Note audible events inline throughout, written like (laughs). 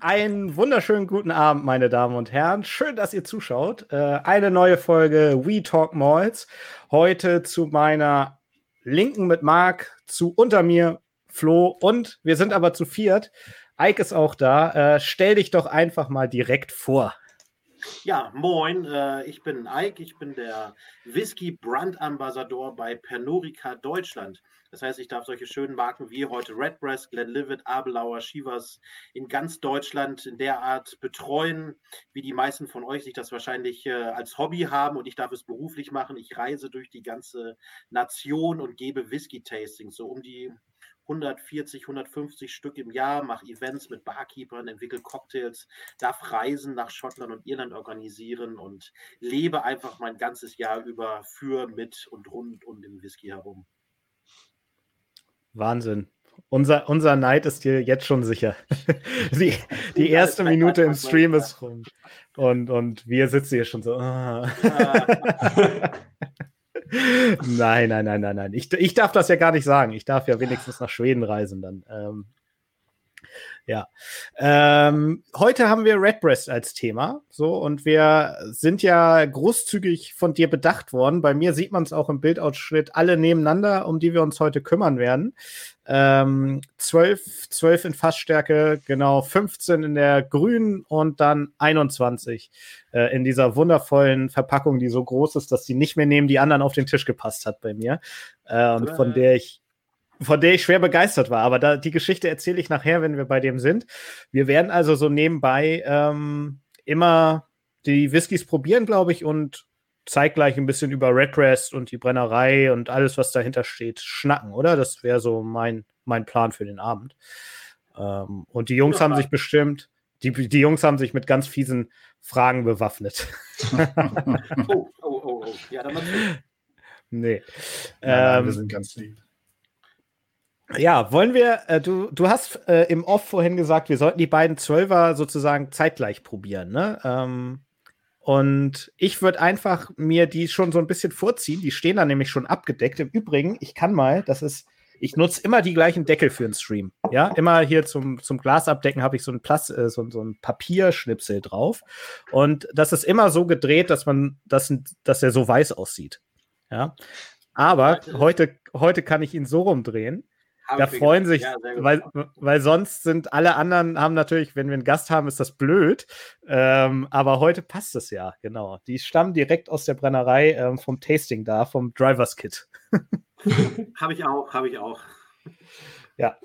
einen wunderschönen guten Abend, meine Damen und Herren. Schön, dass ihr zuschaut. Äh, eine neue Folge We Talk Malls. Heute zu meiner Linken mit Marc, zu unter mir Flo und wir sind aber zu viert. Ike ist auch da. Äh, stell dich doch einfach mal direkt vor. Ja, moin, äh, ich bin Ike, ich bin der Whisky Brand Ambassador bei Pernorica Deutschland. Das heißt, ich darf solche schönen Marken wie heute Redbreast, Glenlivet, Abelauer, Shivas in ganz Deutschland in der Art betreuen, wie die meisten von euch sich das wahrscheinlich äh, als Hobby haben und ich darf es beruflich machen. Ich reise durch die ganze Nation und gebe Whisky-Tastings, so um die 140, 150 Stück im Jahr, mache Events mit Barkeepern, entwickle Cocktails, darf Reisen nach Schottland und Irland organisieren und lebe einfach mein ganzes Jahr über für, mit und rund um den Whisky herum. Wahnsinn. Unser, unser Neid ist dir jetzt schon sicher. (laughs) die, die erste Minute im Stream ist rum. Und, und wir sitzen hier schon so. Ah. (laughs) (laughs) nein, nein, nein, nein, nein. Ich, ich darf das ja gar nicht sagen. Ich darf ja wenigstens nach Schweden reisen dann. Ähm, ja. Ähm, heute haben wir Redbreast als Thema. So, und wir sind ja großzügig von dir bedacht worden. Bei mir sieht man es auch im Bildausschnitt alle nebeneinander, um die wir uns heute kümmern werden. Ähm, 12, 12 in Fassstärke, genau 15 in der grünen und dann 21 äh, in dieser wundervollen Verpackung, die so groß ist, dass sie nicht mehr neben die anderen auf den Tisch gepasst hat bei mir. Äh, und von der ich von der ich schwer begeistert war. Aber da, die Geschichte erzähle ich nachher, wenn wir bei dem sind. Wir werden also so nebenbei ähm, immer die Whiskys probieren, glaube ich, und zeitgleich ein bisschen über Redcrest und die Brennerei und alles, was dahinter steht, schnacken, oder? Das wäre so mein, mein Plan für den Abend. Ähm, und die Jungs ja, haben sich bestimmt, die, die Jungs haben sich mit ganz fiesen Fragen bewaffnet. (laughs) (laughs) oh, oh, oh, oh. Ja, dann Nee. Ja, ähm, wir sind ganz lieb. Ja, wollen wir, äh, du, du hast äh, im Off vorhin gesagt, wir sollten die beiden Zwölfer sozusagen zeitgleich probieren, ne? Ähm, und ich würde einfach mir die schon so ein bisschen vorziehen. Die stehen da nämlich schon abgedeckt. Im Übrigen, ich kann mal, das ist, ich nutze immer die gleichen Deckel für einen Stream. Ja, immer hier zum, zum Glas abdecken habe ich so ein, Plas äh, so, so ein Papierschnipsel drauf. Und das ist immer so gedreht, dass man, dass, dass er so weiß aussieht. Ja. Aber heute, heute kann ich ihn so rumdrehen, da freuen sich, ja, weil, weil sonst sind alle anderen, haben natürlich, wenn wir einen Gast haben, ist das blöd. Ähm, aber heute passt es ja, genau. Die stammen direkt aus der Brennerei ähm, vom Tasting da, vom Drivers Kit. (laughs) habe ich auch, habe ich auch. Ja,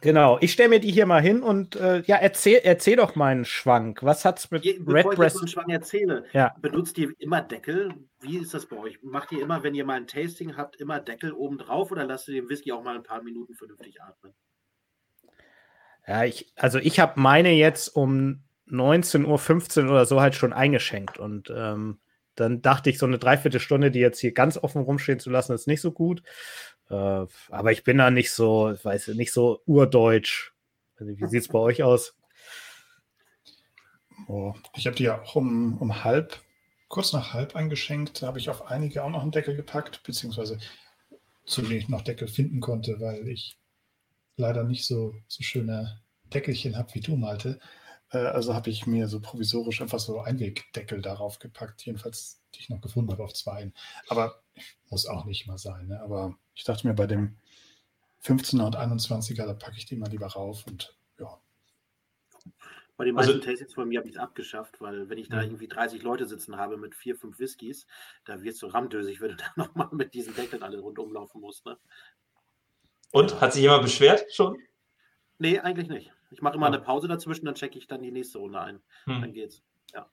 Genau, ich stelle mir die hier mal hin und äh, ja, erzähl, erzähl doch meinen Schwank. Was hat's mit Je, Red ich Breast? Schwank erzähle, ja. benutzt ihr immer Deckel? Wie ist das bei euch? Macht ihr immer, wenn ihr mal ein Tasting habt, immer Deckel oben drauf oder lasst ihr den Whisky auch mal ein paar Minuten vernünftig atmen? Ja, ich, also ich habe meine jetzt um 19.15 Uhr oder so halt schon eingeschenkt und ähm, dann dachte ich, so eine Dreiviertelstunde, die jetzt hier ganz offen rumstehen zu lassen, ist nicht so gut. Äh, aber ich bin da nicht so, ich weiß nicht so urdeutsch. Also, wie sieht es bei euch aus? Oh, ich habe die ja auch um, um halb, kurz nach halb eingeschenkt. Da habe ich auf einige auch noch einen Deckel gepackt, beziehungsweise zu denen ich noch Deckel finden konnte, weil ich leider nicht so, so schöne Deckelchen habe wie du, Malte. Äh, also habe ich mir so provisorisch einfach so Einwegdeckel darauf gepackt, jedenfalls die ich noch gefunden habe auf zwei. Aber muss auch nicht mal sein. Ne? Aber ich dachte mir, bei dem 15er und 21er, da packe ich die mal lieber rauf und. Bei den meisten also, Tastings von mir habe ich es abgeschafft, weil wenn ich da irgendwie 30 Leute sitzen habe mit vier, fünf Whiskys, da wird es so ramdösig, wenn du (laughs) da nochmal mit diesen Deckeln alle rundum laufen musst. Ne? Und hat sich jemand beschwert schon? Nee, eigentlich nicht. Ich mache immer ja. eine Pause dazwischen, dann checke ich dann die nächste Runde ein. Hm. Dann geht's. Ja.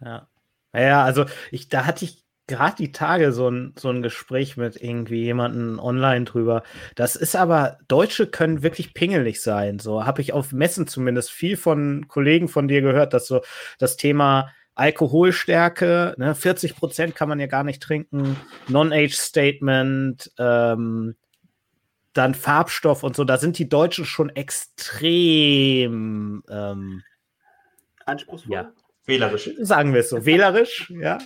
Ja. Naja, also ich, da hatte ich gerade die Tage so ein, so ein Gespräch mit irgendwie jemandem online drüber. Das ist aber, Deutsche können wirklich pingelig sein. So habe ich auf Messen zumindest viel von Kollegen von dir gehört, dass so das Thema Alkoholstärke, ne, 40 Prozent kann man ja gar nicht trinken, Non-Age-Statement, ähm, dann Farbstoff und so, da sind die Deutschen schon extrem ähm, anspruchsvoll. Ja. Wählerisch. Sagen wir es so. Wählerisch, ja.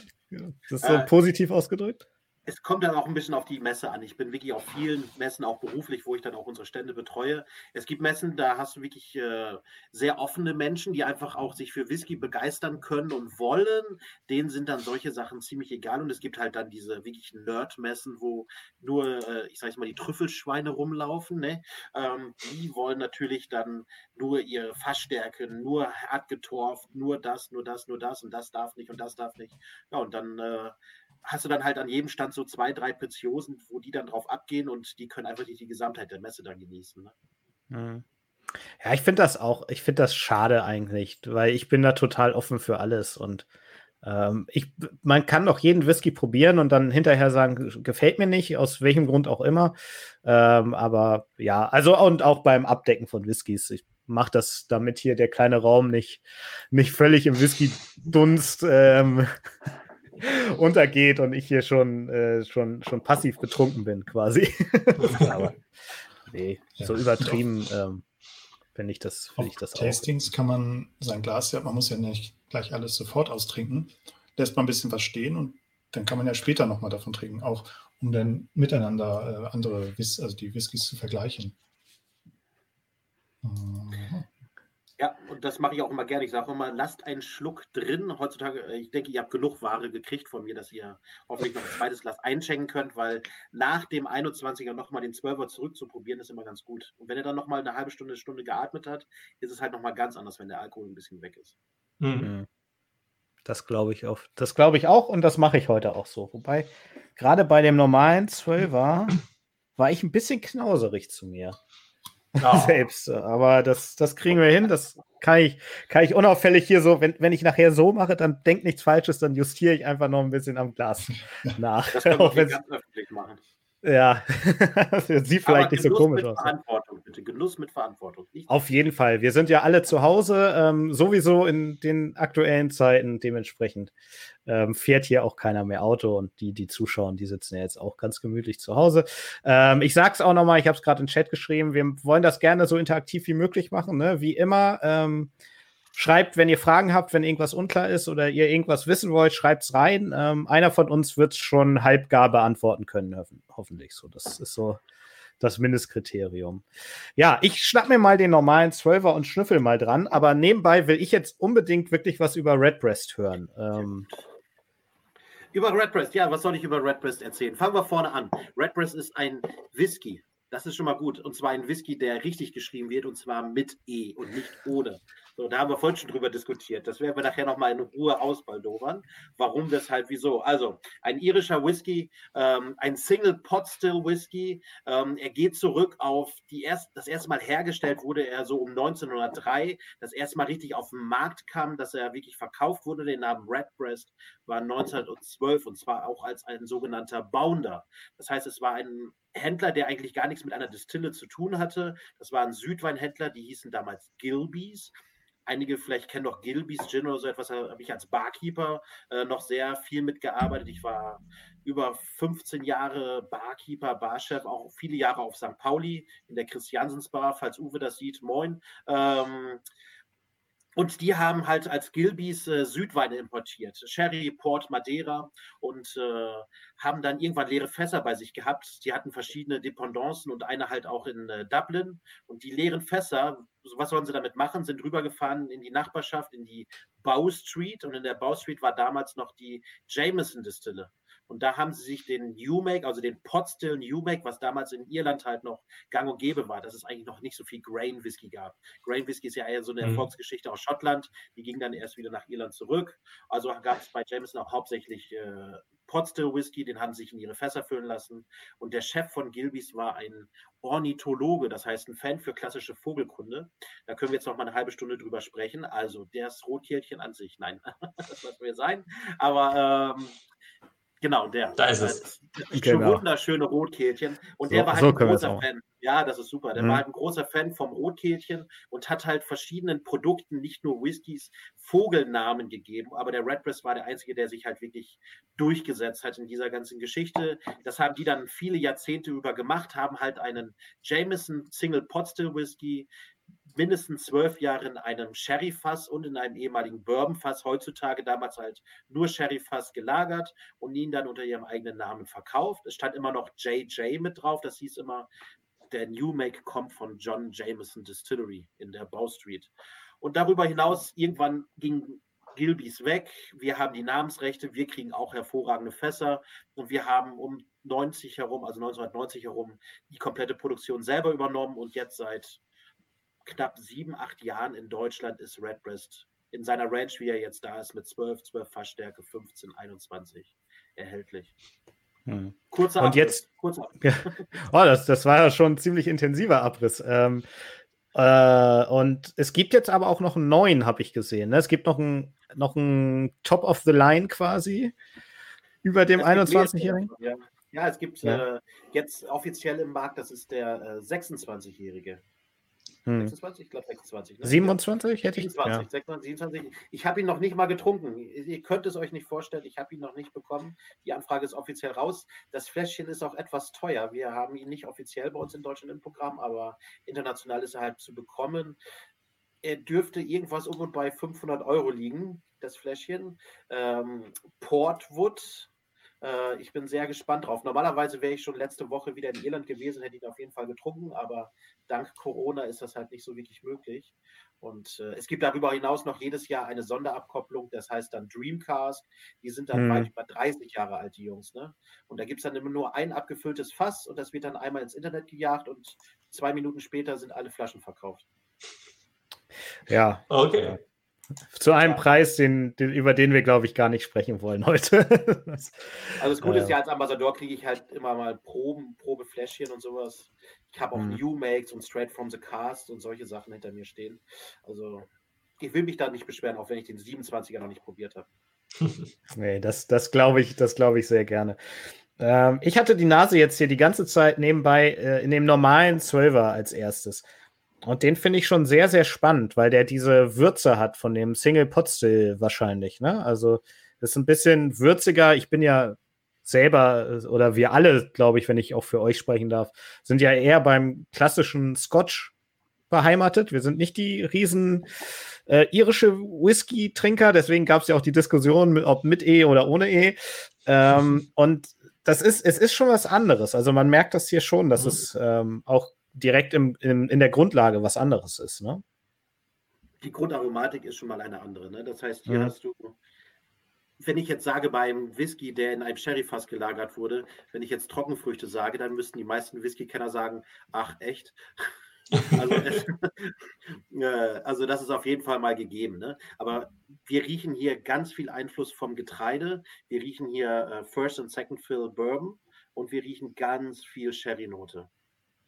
Das ist so äh, positiv ausgedrückt. Es kommt dann auch ein bisschen auf die Messe an. Ich bin wirklich auf vielen Messen, auch beruflich, wo ich dann auch unsere Stände betreue. Es gibt Messen, da hast du wirklich äh, sehr offene Menschen, die einfach auch sich für Whisky begeistern können und wollen. Denen sind dann solche Sachen ziemlich egal. Und es gibt halt dann diese wirklich Nerd-Messen, wo nur, äh, ich sage mal, die Trüffelschweine rumlaufen. Ne? Ähm, die wollen natürlich dann nur ihre Fassstärke, nur hart getorft, nur das, nur das, nur das und das darf nicht und das darf nicht. Ja, und dann äh, hast du dann halt an jedem Stand so zwei, drei Preziosen, wo die dann drauf abgehen und die können einfach nicht die Gesamtheit der Messe dann genießen. Ne? Mhm. Ja, ich finde das auch, ich finde das schade eigentlich, weil ich bin da total offen für alles und ähm, ich, man kann doch jeden Whisky probieren und dann hinterher sagen, gefällt mir nicht, aus welchem Grund auch immer. Ähm, aber ja, also und auch beim Abdecken von Whiskys. Ich mache das, damit hier der kleine Raum nicht, nicht völlig im Whisky-Dunst ähm, (laughs) untergeht und ich hier schon, äh, schon, schon passiv betrunken bin, quasi. (laughs) Aber nee, so übertrieben ähm, finde ich das, find ich das Tastings auch. kann man sein Glas ja, man muss ja nicht gleich alles sofort austrinken, lässt man ein bisschen was stehen und dann kann man ja später nochmal davon trinken, auch um dann miteinander äh, andere, Whis also die Whiskys zu vergleichen. Mhm. Ja, und das mache ich auch immer gerne. Ich sage immer, lasst einen Schluck drin. Heutzutage, äh, ich denke, ihr habt genug Ware gekriegt von mir, dass ihr hoffentlich noch ein zweites Glas einschenken könnt, weil nach dem 21er nochmal den 12er zurückzuprobieren, ist immer ganz gut. Und wenn er dann nochmal eine halbe Stunde, Stunde geatmet hat, ist es halt nochmal ganz anders, wenn der Alkohol ein bisschen weg ist. Mhm. mhm. Das glaube ich auch. Das glaube ich auch und das mache ich heute auch so. Wobei, gerade bei dem normalen 12er war ich ein bisschen knauserig zu mir. Ja. (laughs) selbst. Aber das, das kriegen wir hin. Das kann ich, kann ich unauffällig hier so, wenn, wenn ich nachher so mache, dann denkt nichts Falsches, dann justiere ich einfach noch ein bisschen am Glas (laughs) nach. Das kann man (laughs) ganz öffentlich machen. Ja, das sieht vielleicht Aber nicht so komisch aus. Bitte. Genuss mit Verantwortung. Nicht Auf jeden Fall. Wir sind ja alle zu Hause, ähm, sowieso in den aktuellen Zeiten dementsprechend. Ähm, fährt hier auch keiner mehr Auto und die, die zuschauen, die sitzen ja jetzt auch ganz gemütlich zu Hause. Ähm, ich sag's auch nochmal, ich habe es gerade in den Chat geschrieben, wir wollen das gerne so interaktiv wie möglich machen, ne? wie immer. Ähm, Schreibt, wenn ihr Fragen habt, wenn irgendwas unklar ist oder ihr irgendwas wissen wollt, schreibt es rein. Ähm, einer von uns wird es schon halbgar beantworten können, ho hoffentlich. So, das ist so das Mindestkriterium. Ja, ich schnapp mir mal den normalen Zwölfer und schnüffel mal dran, aber nebenbei will ich jetzt unbedingt wirklich was über Redbreast hören. Ähm, über Redbreast, ja, was soll ich über Redbreast erzählen? Fangen wir vorne an. Redbreast ist ein Whisky. Das ist schon mal gut. Und zwar ein Whisky, der richtig geschrieben wird, und zwar mit E und nicht ohne. So, da haben wir vorhin schon drüber diskutiert. Das werden wir nachher nochmal in Ruhe ausbaldowern. Warum, weshalb, wieso? Also, ein irischer Whisky, ähm, ein Single Pot Still Whisky. Ähm, er geht zurück auf die erst, das erste Mal hergestellt wurde er so um 1903. Das erste Mal richtig auf den Markt kam, dass er wirklich verkauft wurde. Den Namen Redbreast war 1912 und zwar auch als ein sogenannter Bounder. Das heißt, es war ein Händler, der eigentlich gar nichts mit einer Distille zu tun hatte. Das waren Südweinhändler, die hießen damals Gilbys. Einige vielleicht kennen noch Gilbys Gin oder so etwas, da habe ich als Barkeeper äh, noch sehr viel mitgearbeitet. Ich war über 15 Jahre Barkeeper, Barchef, auch viele Jahre auf St. Pauli in der Christiansensbar, falls Uwe das sieht, moin. Ähm, und die haben halt als Gilbys äh, Südweine importiert, Sherry, Port, Madeira und äh, haben dann irgendwann leere Fässer bei sich gehabt. Die hatten verschiedene Dependancen und eine halt auch in äh, Dublin. Und die leeren Fässer, was sollen sie damit machen? Sind rübergefahren in die Nachbarschaft, in die Bow Street. Und in der Bow Street war damals noch die Jameson Distille. Und da haben sie sich den New-Make, also den Potstill New-Make, was damals in Irland halt noch gang und gäbe war, dass es eigentlich noch nicht so viel Grain Whisky gab. Grain Whisky ist ja eher so eine mhm. Erfolgsgeschichte aus Schottland. Die ging dann erst wieder nach Irland zurück. Also gab es bei Jameson auch hauptsächlich äh, Potstill Whisky, den haben sie sich in ihre Fässer füllen lassen. Und der Chef von Gilbys war ein Ornithologe, das heißt ein Fan für klassische Vogelkunde. Da können wir jetzt noch mal eine halbe Stunde drüber sprechen. Also das Rotkehlchen an sich, nein, (laughs) das lassen wir sein. Aber ähm, Genau, der. Da ist es. Das genau. wunderschöne Rotkehlchen. Und so, der war halt so ein großer Fan. Ja, das ist super. Der mhm. war halt ein großer Fan vom Rotkehlchen und hat halt verschiedenen Produkten, nicht nur Whiskys, Vogelnamen gegeben. Aber der Redbreast war der Einzige, der sich halt wirklich durchgesetzt hat in dieser ganzen Geschichte. Das haben die dann viele Jahrzehnte über gemacht, haben halt einen Jameson Single Pot Still Whisky mindestens zwölf Jahre in einem Sherry-Fass und in einem ehemaligen Bourbon-Fass, heutzutage damals halt nur Sherry-Fass gelagert und ihn dann unter ihrem eigenen Namen verkauft. Es stand immer noch JJ mit drauf, das hieß immer, der New Make kommt von John Jameson Distillery in der Bow Street. Und darüber hinaus, irgendwann ging Gilbys weg, wir haben die Namensrechte, wir kriegen auch hervorragende Fässer und wir haben um 90 herum, also 1990 herum, die komplette Produktion selber übernommen und jetzt seit knapp sieben, acht Jahren in Deutschland ist Redbreast in seiner Range, wie er jetzt da ist, mit 12, 12 Fassstärke, 15, 21 erhältlich. Hm. Kurzer Und Abriss. jetzt, Kurzer (laughs) ja. oh, das, das war ja schon ein ziemlich intensiver Abriss. Ähm, äh, und es gibt jetzt aber auch noch einen neuen, habe ich gesehen. Ne? Es gibt noch einen, noch einen Top of the Line quasi über dem 21-Jährigen. Ja. ja. es gibt ja. äh, jetzt offiziell im Markt, das ist der äh, 26-Jährige. Hm. 26? Ich glaube 26. Ne? 27 hätte ich. 27, ja. 26, 27. Ich habe ihn noch nicht mal getrunken. Ihr könnt es euch nicht vorstellen, ich habe ihn noch nicht bekommen. Die Anfrage ist offiziell raus. Das Fläschchen ist auch etwas teuer. Wir haben ihn nicht offiziell bei uns in Deutschland im Programm, aber international ist er halt zu bekommen. Er dürfte irgendwas um und bei 500 Euro liegen, das Fläschchen. Ähm, Portwood äh, ich bin sehr gespannt drauf. Normalerweise wäre ich schon letzte Woche wieder in Irland gewesen, hätte ihn auf jeden Fall getrunken, aber dank Corona ist das halt nicht so wirklich möglich. Und äh, es gibt darüber hinaus noch jedes Jahr eine Sonderabkopplung, das heißt dann Dreamcast. Die sind dann hm. weit über 30 Jahre alt, die Jungs. Ne? Und da gibt es dann immer nur ein abgefülltes Fass und das wird dann einmal ins Internet gejagt und zwei Minuten später sind alle Flaschen verkauft. Ja. Okay. Zu einem Preis, den, den, über den wir, glaube ich, gar nicht sprechen wollen heute. das, (laughs) also das Gute äh, ist ja, als Ambassador kriege ich halt immer mal Proben, Probefläschchen und sowas. Ich habe auch mhm. New Makes und Straight from the Cast und solche Sachen hinter mir stehen. Also ich will mich da nicht beschweren, auch wenn ich den 27er noch nicht probiert habe. (laughs) nee, das, das glaube ich, das ich sehr gerne. Ähm, ich hatte die Nase jetzt hier die ganze Zeit nebenbei äh, in dem normalen 12er als erstes. Und den finde ich schon sehr, sehr spannend, weil der diese Würze hat von dem Single Pot Still wahrscheinlich. Ne? Also das ist ein bisschen würziger. Ich bin ja selber oder wir alle, glaube ich, wenn ich auch für euch sprechen darf, sind ja eher beim klassischen Scotch beheimatet. Wir sind nicht die riesen äh, irische Whisky-Trinker, deswegen gab es ja auch die Diskussion, ob mit E oder ohne E. Ähm, und das ist, es ist schon was anderes. Also man merkt das hier schon, dass mhm. es ähm, auch direkt im, im, in der Grundlage was anderes ist. Ne? Die Grundaromatik ist schon mal eine andere. Ne? Das heißt, hier mhm. hast du, wenn ich jetzt sage beim Whisky, der in einem Sherryfass gelagert wurde, wenn ich jetzt Trockenfrüchte sage, dann müssten die meisten Whisky-Kenner sagen, ach echt? (laughs) also, (laughs) äh, also, das ist auf jeden Fall mal gegeben. Ne? Aber wir riechen hier ganz viel Einfluss vom Getreide. Wir riechen hier äh, First und Second Fill Bourbon und wir riechen ganz viel Sherry-Note.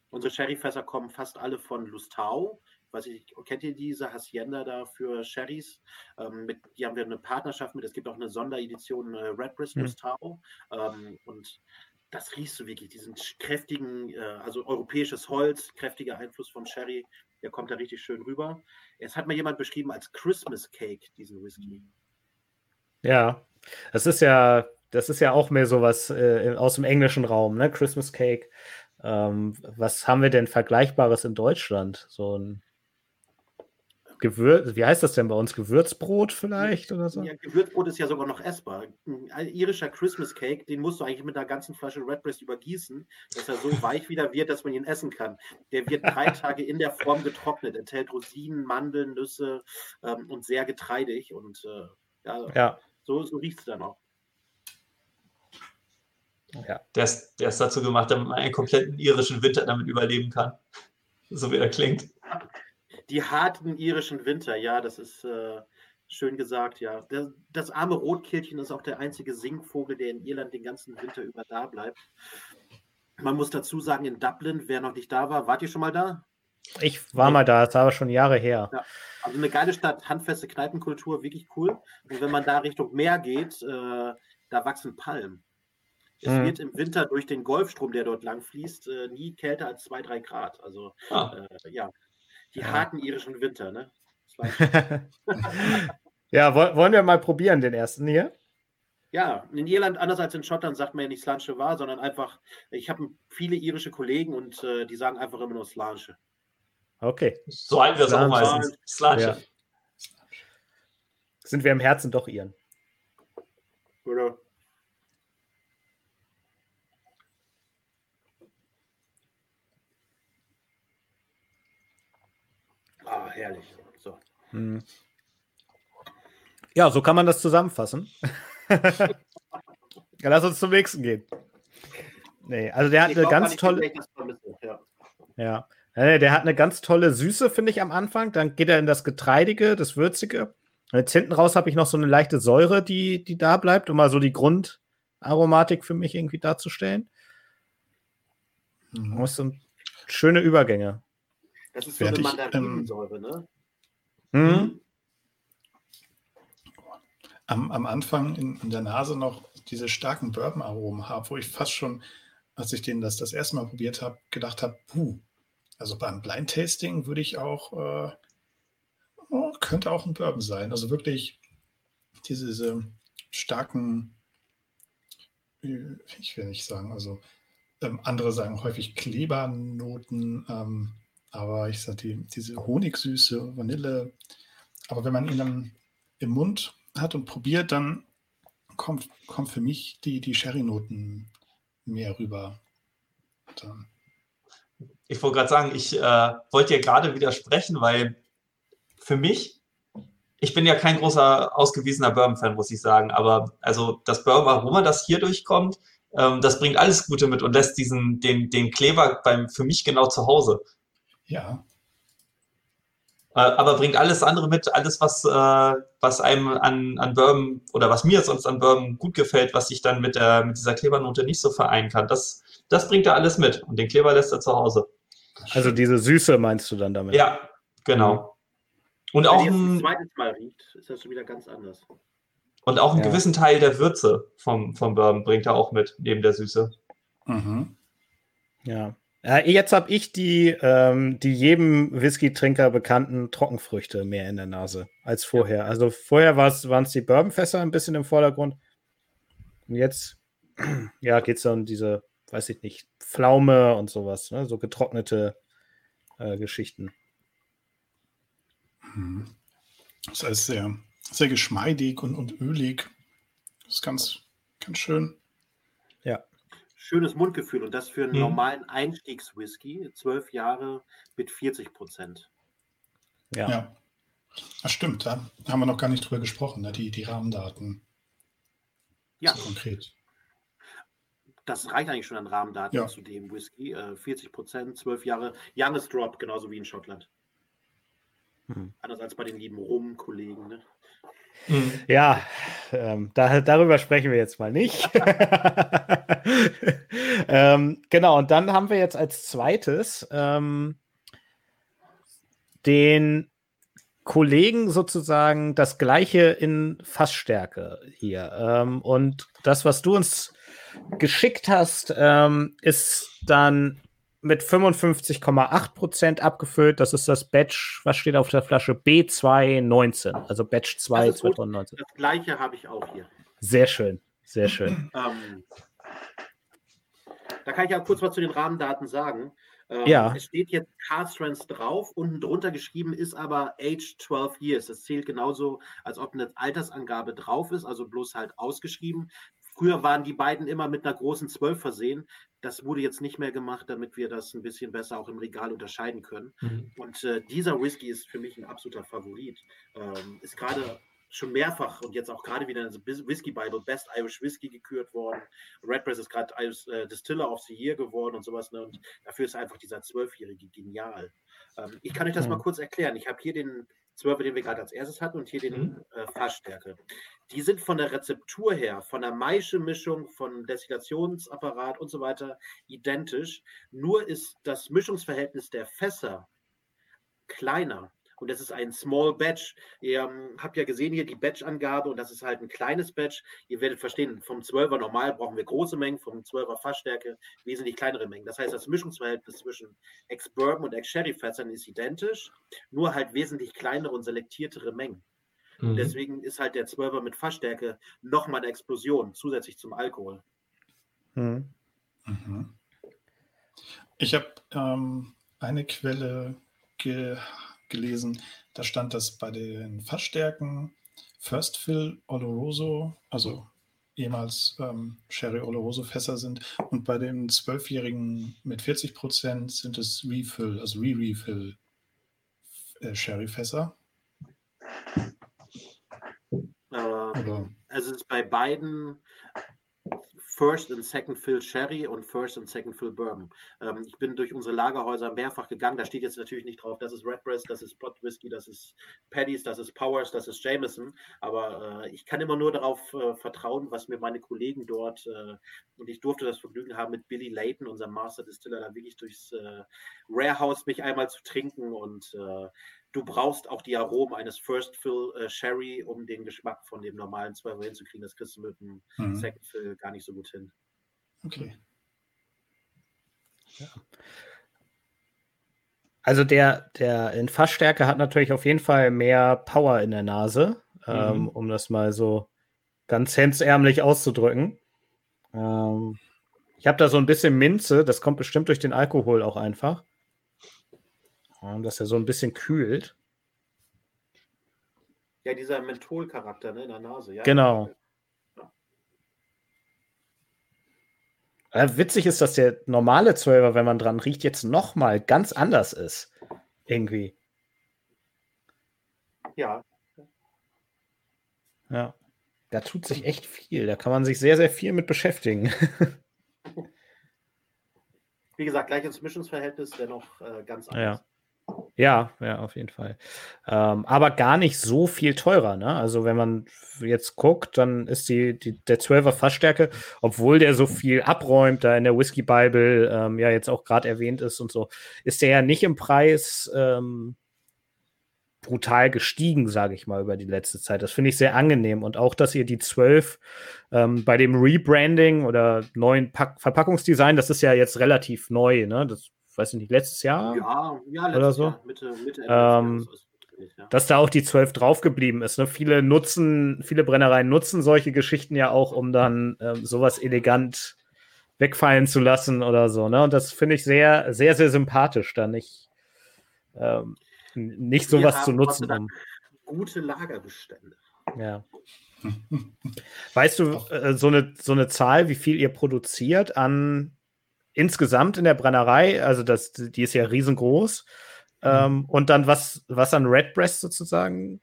Unsere Sherryfässer kommen fast alle von Lustau. Weiß ich, kennt ihr diese Hacienda da für Sherrys? Ähm, mit, die haben wir eine Partnerschaft mit. Es gibt auch eine Sonderedition äh, Redbreast mhm. Lustau. Ähm, und das riechst du wirklich, diesen kräftigen, äh, also europäisches Holz, kräftiger Einfluss vom Sherry, der kommt da richtig schön rüber. Es hat mir jemand beschrieben als Christmas Cake, diesen Whisky. Ja, das ist ja, das ist ja auch mehr sowas äh, aus dem englischen Raum, ne? Christmas Cake. Ähm, was haben wir denn Vergleichbares in Deutschland? So ein Gewürz, wie heißt das denn bei uns? Gewürzbrot vielleicht oder so? Ja, Gewürzbrot ist ja sogar noch essbar. Ein irischer Christmas Cake, den musst du eigentlich mit einer ganzen Flasche Redbreast übergießen, dass er so (laughs) weich wieder wird, dass man ihn essen kann. Der wird drei Tage in der Form getrocknet, enthält Rosinen, Mandeln, Nüsse ähm, und sehr getreidig. Und äh, ja, ja, so, so riecht es dann auch. Ja. Der, ist, der ist dazu gemacht, damit man einen kompletten irischen Winter damit überleben kann. So wie er klingt. Die harten irischen Winter, ja, das ist äh, schön gesagt, ja. Das, das, arme Rotkehlchen ist auch der einzige Singvogel, der in Irland den ganzen Winter über da bleibt. Man muss dazu sagen, in Dublin, wer noch nicht da war, wart ihr schon mal da? Ich war mal da, das war aber schon Jahre her. Ja, also eine geile Stadt, handfeste Kneipenkultur, wirklich cool. Und wenn man da Richtung Meer geht, äh, da wachsen Palmen. Es mhm. wird im Winter durch den Golfstrom, der dort lang fließt, äh, nie kälter als 2, 3 Grad. Also ah. äh, ja, die ja. harten irischen Winter, ne? (laughs) ja, wollen wir mal probieren, den ersten hier? Ja, in Irland, anders als in Schottland, sagt man ja nicht Slanche war, sondern einfach, ich habe viele irische Kollegen und äh, die sagen einfach immer nur Slanche. Okay. So halten wir es auch meistens. Slange. Ja. Sind wir im Herzen doch ihren. Oder? Ah, herrlich. So. Hm. Ja, so kann man das zusammenfassen. (laughs) ja, lass uns zum nächsten gehen. Nee, also der hat Ich eine glaub ganz tolle. Ja. Ja. Ja, Der hat eine ganz tolle Süße, finde ich, am Anfang. Dann geht er in das Getreidige, das Würzige. Und jetzt hinten raus habe ich noch so eine leichte Säure, die, die da bleibt, um mal so die Grundaromatik für mich irgendwie darzustellen. Mhm. Das sind schöne Übergänge. Das ist so eine Während ich, ähm, Mandarinensäure, ne? Mhm. am, am Anfang in, in der Nase noch diese starken Bourbon-Aromen habe, wo ich fast schon, als ich den das das erste Mal probiert habe, gedacht habe, puh, also beim Blind-Tasting würde ich auch, äh, oh, könnte auch ein Bourbon sein. Also wirklich diese, diese starken, äh, ich will nicht sagen, also ähm, andere sagen häufig Klebernoten, ähm, aber ich sage, die, diese Honigsüße, Vanille, aber wenn man ihn dann im Mund hat und probiert, dann kommt, kommt für mich die, die Sherry-Noten mehr rüber. Dann, Ich wollte gerade sagen, ich äh, wollte dir gerade widersprechen, weil für mich, ich bin ja kein großer ausgewiesener Bourbon-Fan, muss ich sagen, aber also das Bourbon-Aroma, das hier durchkommt, ähm, das bringt alles Gute mit und lässt diesen, den, den Kleber beim, für mich genau zu Hause. Ja, Äh, aber bringt alles andere mit, alles, was, äh, was einem an, an Bourbon oder was mir sonst an Bourbon gut gefällt, was ich dann mit, der, mit dieser Klebernote nicht so vereinen kann. Das, das bringt er alles mit und den Kleber lässt er zu Hause. Also diese Süße meinst du dann damit? Ja, genau. Und Wenn auch, ein, zweites Mal riecht, ist das schon wieder ganz anders. und auch einen Ja. gewissen Teil der Würze vom, vom Bourbon bringt er auch mit, neben der Süße. mhm. Ja. Jetzt habe ich die, ähm, die jedem Whisky-Trinker bekannten Trockenfrüchte mehr in der Nase als vorher. Also vorher waren es die Bourbonfässer ein bisschen im Vordergrund. Und jetzt, (clears throat) ja, geht es um diese, weiß ich nicht, Pflaume und sowas, ne? so getrocknete äh, Geschichten. Mhm. Das ist alles sehr, sehr geschmeidig und, und ölig. Das ist ganz, ganz schön. Schönes Mundgefühl und das für einen Mhm. normalen Einstiegswhisky, zwölf Jahre mit 40 Prozent. Ja. Ja. Das stimmt, da haben wir noch gar nicht drüber gesprochen, ne? die, die Rahmendaten. Ja, So konkret. das reicht eigentlich schon an Rahmendaten Ja. zu dem Whisky. Äh, 40 Prozent, zwölf Jahre, Youngest Drop, genauso wie in Schottland. Mhm. Anders als bei den lieben Rum-Kollegen. Ne? Ja, ähm, da, darüber sprechen wir jetzt mal nicht. (laughs) ähm, genau, und dann haben wir jetzt als zweites ähm, den Kollegen sozusagen das gleiche in Fassstärke hier. Ähm, und das, was du uns geschickt hast, ähm, ist dann mit 55,8 Prozent abgefüllt. Das ist das Batch, was steht auf der Flasche? B219, also Batch 2 Das ist gut. 2019. Das gleiche habe ich auch hier. Sehr schön, sehr schön. (clears throat) Ähm, da kann ich ja kurz was zu den Rahmendaten sagen. Ähm, Ja. Es steht jetzt Car-Strands drauf, unten drunter geschrieben ist aber Age 12 Years. Das zählt genauso, als ob eine Altersangabe drauf ist, also bloß halt ausgeschrieben. Früher waren die beiden immer mit einer großen 12 versehen. Das wurde jetzt nicht mehr gemacht, damit wir das ein bisschen besser auch im Regal unterscheiden können. Mhm. Und äh, dieser Whisky ist für mich ein absoluter Favorit. Ähm, ist gerade schon mehrfach und jetzt auch gerade wieder in der Whisky Bible Best Irish Whisky gekürt worden. Redbreast ist gerade äh, Distiller of the Year geworden und sowas. Ne? Und dafür ist einfach dieser Zwölfjährige genial. Ähm, ich kann euch das Mhm. mal kurz erklären. Ich habe hier den Zwölfer, den wir gerade als erstes hatten, und hier den Mhm. äh, Fassstärke. Die sind von der Rezeptur her, von der Maische-Mischung, von Destillationsapparat und so weiter identisch. Nur ist das Mischungsverhältnis der Fässer kleiner. Und das ist ein Small Batch. Ihr ähm, habt ja gesehen hier die Batch-Angabe und das ist halt ein kleines Batch. Ihr werdet verstehen, vom 12er normal brauchen wir große Mengen, vom 12er Fassstärke wesentlich kleinere Mengen. Das heißt, das Mischungsverhältnis zwischen Ex-Bourbon und Ex-Sherry-Fässern ist identisch, nur halt wesentlich kleinere und selektiertere Mengen. Mhm. Deswegen ist halt der 12er mit Fassstärke nochmal eine Explosion zusätzlich zum Alkohol. Mhm. Mhm. Ich habe ähm, eine Quelle ge gelesen, da stand, dass bei den Fassstärken First Fill Oloroso, also ehemals ähm, Sherry Oloroso Fässer sind und bei den Zwölfjährigen mit 40 Prozent sind es Refill, also Re-Refill äh, Sherry Fässer. Ähm, also es ist bei beiden First and Second Fill Sherry und First and Second Fill Bourbon. Ähm, ich bin durch unsere Lagerhäuser mehrfach gegangen. Da steht jetzt natürlich nicht drauf, das ist Redbreast, das ist Pot Whisky, das ist Paddy's, das ist Powers, das ist Jameson. Aber äh, ich kann immer nur darauf äh, vertrauen, was mir meine Kollegen dort äh, und ich durfte das Vergnügen haben, mit Billy Layton, unserem Master Distiller, da wirklich durchs äh, Warehouse mich einmal zu trinken und äh, du brauchst auch die Aromen eines First Fill äh, Sherry, um den Geschmack von dem normalen 12 hinzukriegen. Das kriegst du mit dem mhm. Second Fill gar nicht so gut hin. Okay. Ja. Also der, der in Fassstärke hat natürlich auf jeden Fall mehr Power in der Nase, ähm, mhm. ähm, um das mal so ganz hemsärmlich auszudrücken. Ähm, ich habe da so ein bisschen Minze, das kommt bestimmt durch den Alkohol auch einfach. Ja, dass er so ein bisschen kühlt. Ja, dieser Mentholcharakter ne, in der Nase. Ja, genau. Ja. witzig ist, dass der normale Zwölfer, wenn man dran riecht, jetzt noch mal ganz anders ist. Irgendwie. Ja. Ja. Da tut sich echt viel. Da kann man sich sehr, sehr viel mit beschäftigen. Wie gesagt, gleich ins Mischungsverhältnis, dennoch äh, ganz anders. Ja. Ja, ja, auf jeden Fall. Ähm, aber gar nicht so viel teurer, ne? Also wenn man jetzt guckt, dann ist die, die der 12er Fassstärke, obwohl der so viel abräumt, da in der Whisky Bible ähm, ja jetzt auch gerade erwähnt ist und so, ist der ja nicht im Preis ähm, brutal gestiegen, sage ich mal, über die letzte Zeit. Das finde ich sehr angenehm. Und auch, dass ihr die 12 ähm, bei dem Rebranding oder neuen Pack Verpackungsdesign, das ist ja jetzt relativ neu, ne? Das weiß ich nicht, letztes Jahr? Ja, ja letztes oder so. Jahr, Mitte, Mitte ähm, ja. Dass da auch die 12 draufgeblieben ist. Ne? Viele nutzen, viele Brennereien nutzen solche Geschichten ja auch, um dann ähm, sowas elegant wegfallen zu lassen oder so. Ne? Und das finde ich sehr, sehr, sehr sympathisch, da nicht, ähm, nicht sowas zu nutzen. Um gute Lagerbestände. Ja. weißt du, äh, so, eine, so eine Zahl, wie viel ihr produziert an insgesamt in der Brennerei, also das, die ist ja riesengroß. Mhm. Ähm, und dann was, was an Redbreast sozusagen?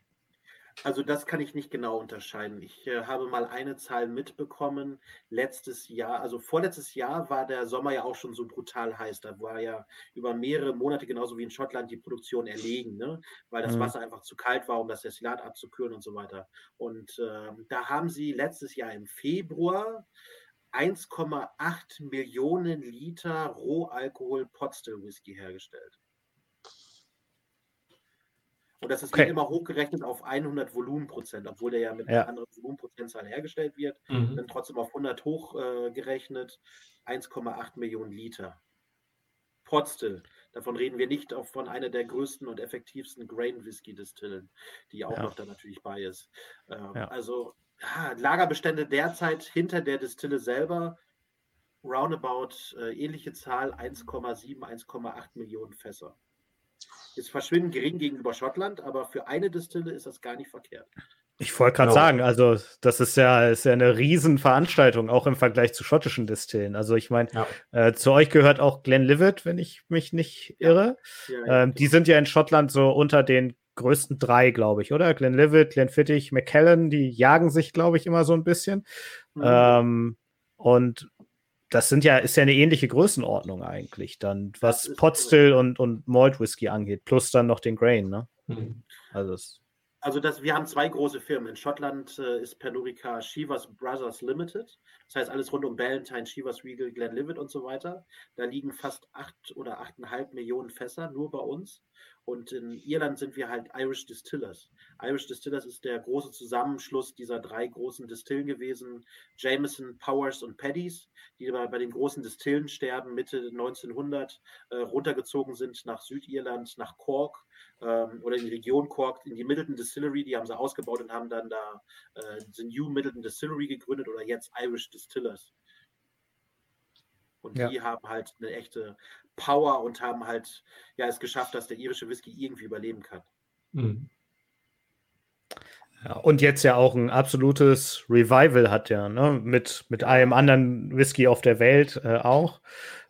Also das kann ich nicht genau unterscheiden. Ich äh, habe mal eine Zahl mitbekommen. Letztes Jahr, also vorletztes Jahr war der Sommer ja auch schon so brutal heiß. Da war ja über mehrere Monate, genauso wie in Schottland, die Produktion erlegen, ne? weil das mhm. Wasser einfach zu kalt war, um das Destillat abzukühlen und so weiter. Und äh, da haben sie letztes Jahr im Februar 1,8 Millionen Liter Rohalkohol Potstill Whisky hergestellt. Und das ist okay. immer hochgerechnet auf 100 Volumenprozent, obwohl der ja mit ja. einer anderen Volumenprozentzahl hergestellt wird. Mhm. Dann trotzdem auf 100 hochgerechnet äh, 1,8 Millionen Liter. Potstill. Davon reden wir nicht auch von einer der größten und effektivsten Grain Whisky Distillen, die auch ja. noch da natürlich bei ist. Ähm, ja. Also ja, Lagerbestände derzeit hinter der Distille selber roundabout äh, ähnliche Zahl 1,7, 1,8 Millionen Fässer. Ist verschwindend gering gegenüber Schottland, aber für eine Distille ist das gar nicht verkehrt. Ich wollte gerade genau. sagen, also das ist ja, ist ja eine Riesenveranstaltung, auch im Vergleich zu schottischen Distillen. Also ich meine, ja. äh, zu euch gehört auch Glenlivet, wenn ich mich nicht irre. Ja, ähm, die sind ja in Schottland so unter den größten drei, glaube ich, oder? Glenlivet, Glenfiddich, McKellen, die jagen sich, glaube ich, immer so ein bisschen. Mhm. Ähm, und das sind ja, ist ja eine ähnliche Größenordnung eigentlich, dann, was Potstill und, und Malt Whisky angeht, plus dann noch den Grain, ne? Mhm. Also also das, wir haben zwei große Firmen. In Schottland äh, ist Pernod Ricard Shivers Brothers Limited. Das heißt alles rund um Ballantine, Shivers Regal, Glenlivet und so weiter. Da liegen fast acht oder achteinhalb Millionen Fässer nur bei uns. Und in Irland sind wir halt Irish Distillers. Irish Distillers ist der große Zusammenschluss dieser drei großen Distillen gewesen. Jameson, Powers und Paddy's, die bei, bei den großen Distillensterben Mitte 1900 äh, runtergezogen sind nach Südirland, nach Cork ähm, oder in die Region Cork, in die Middleton Distillery. Die haben sie ausgebaut und haben dann da äh, The New Middleton Distillery gegründet oder jetzt Irish Distillers. Und ja. die haben halt eine echte Power und haben halt ja es geschafft, dass der irische Whisky irgendwie überleben kann. Mhm. Ja, und jetzt ja auch ein absolutes Revival hat ja, ne? Mit, mit einem anderen Whisky auf der Welt äh, auch.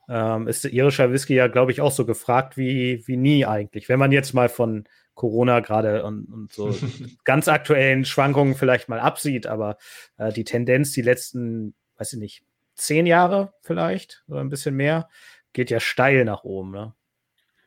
Ähm, ist der irische Whisky ja, glaube ich, auch so gefragt wie, wie nie eigentlich. Wenn man jetzt mal von Corona gerade und, und, so (laughs) ganz aktuellen Schwankungen vielleicht mal absieht, aber äh, die Tendenz die letzten, weiß ich nicht, zehn Jahre vielleicht oder ein bisschen mehr, geht ja steil nach oben. Ne?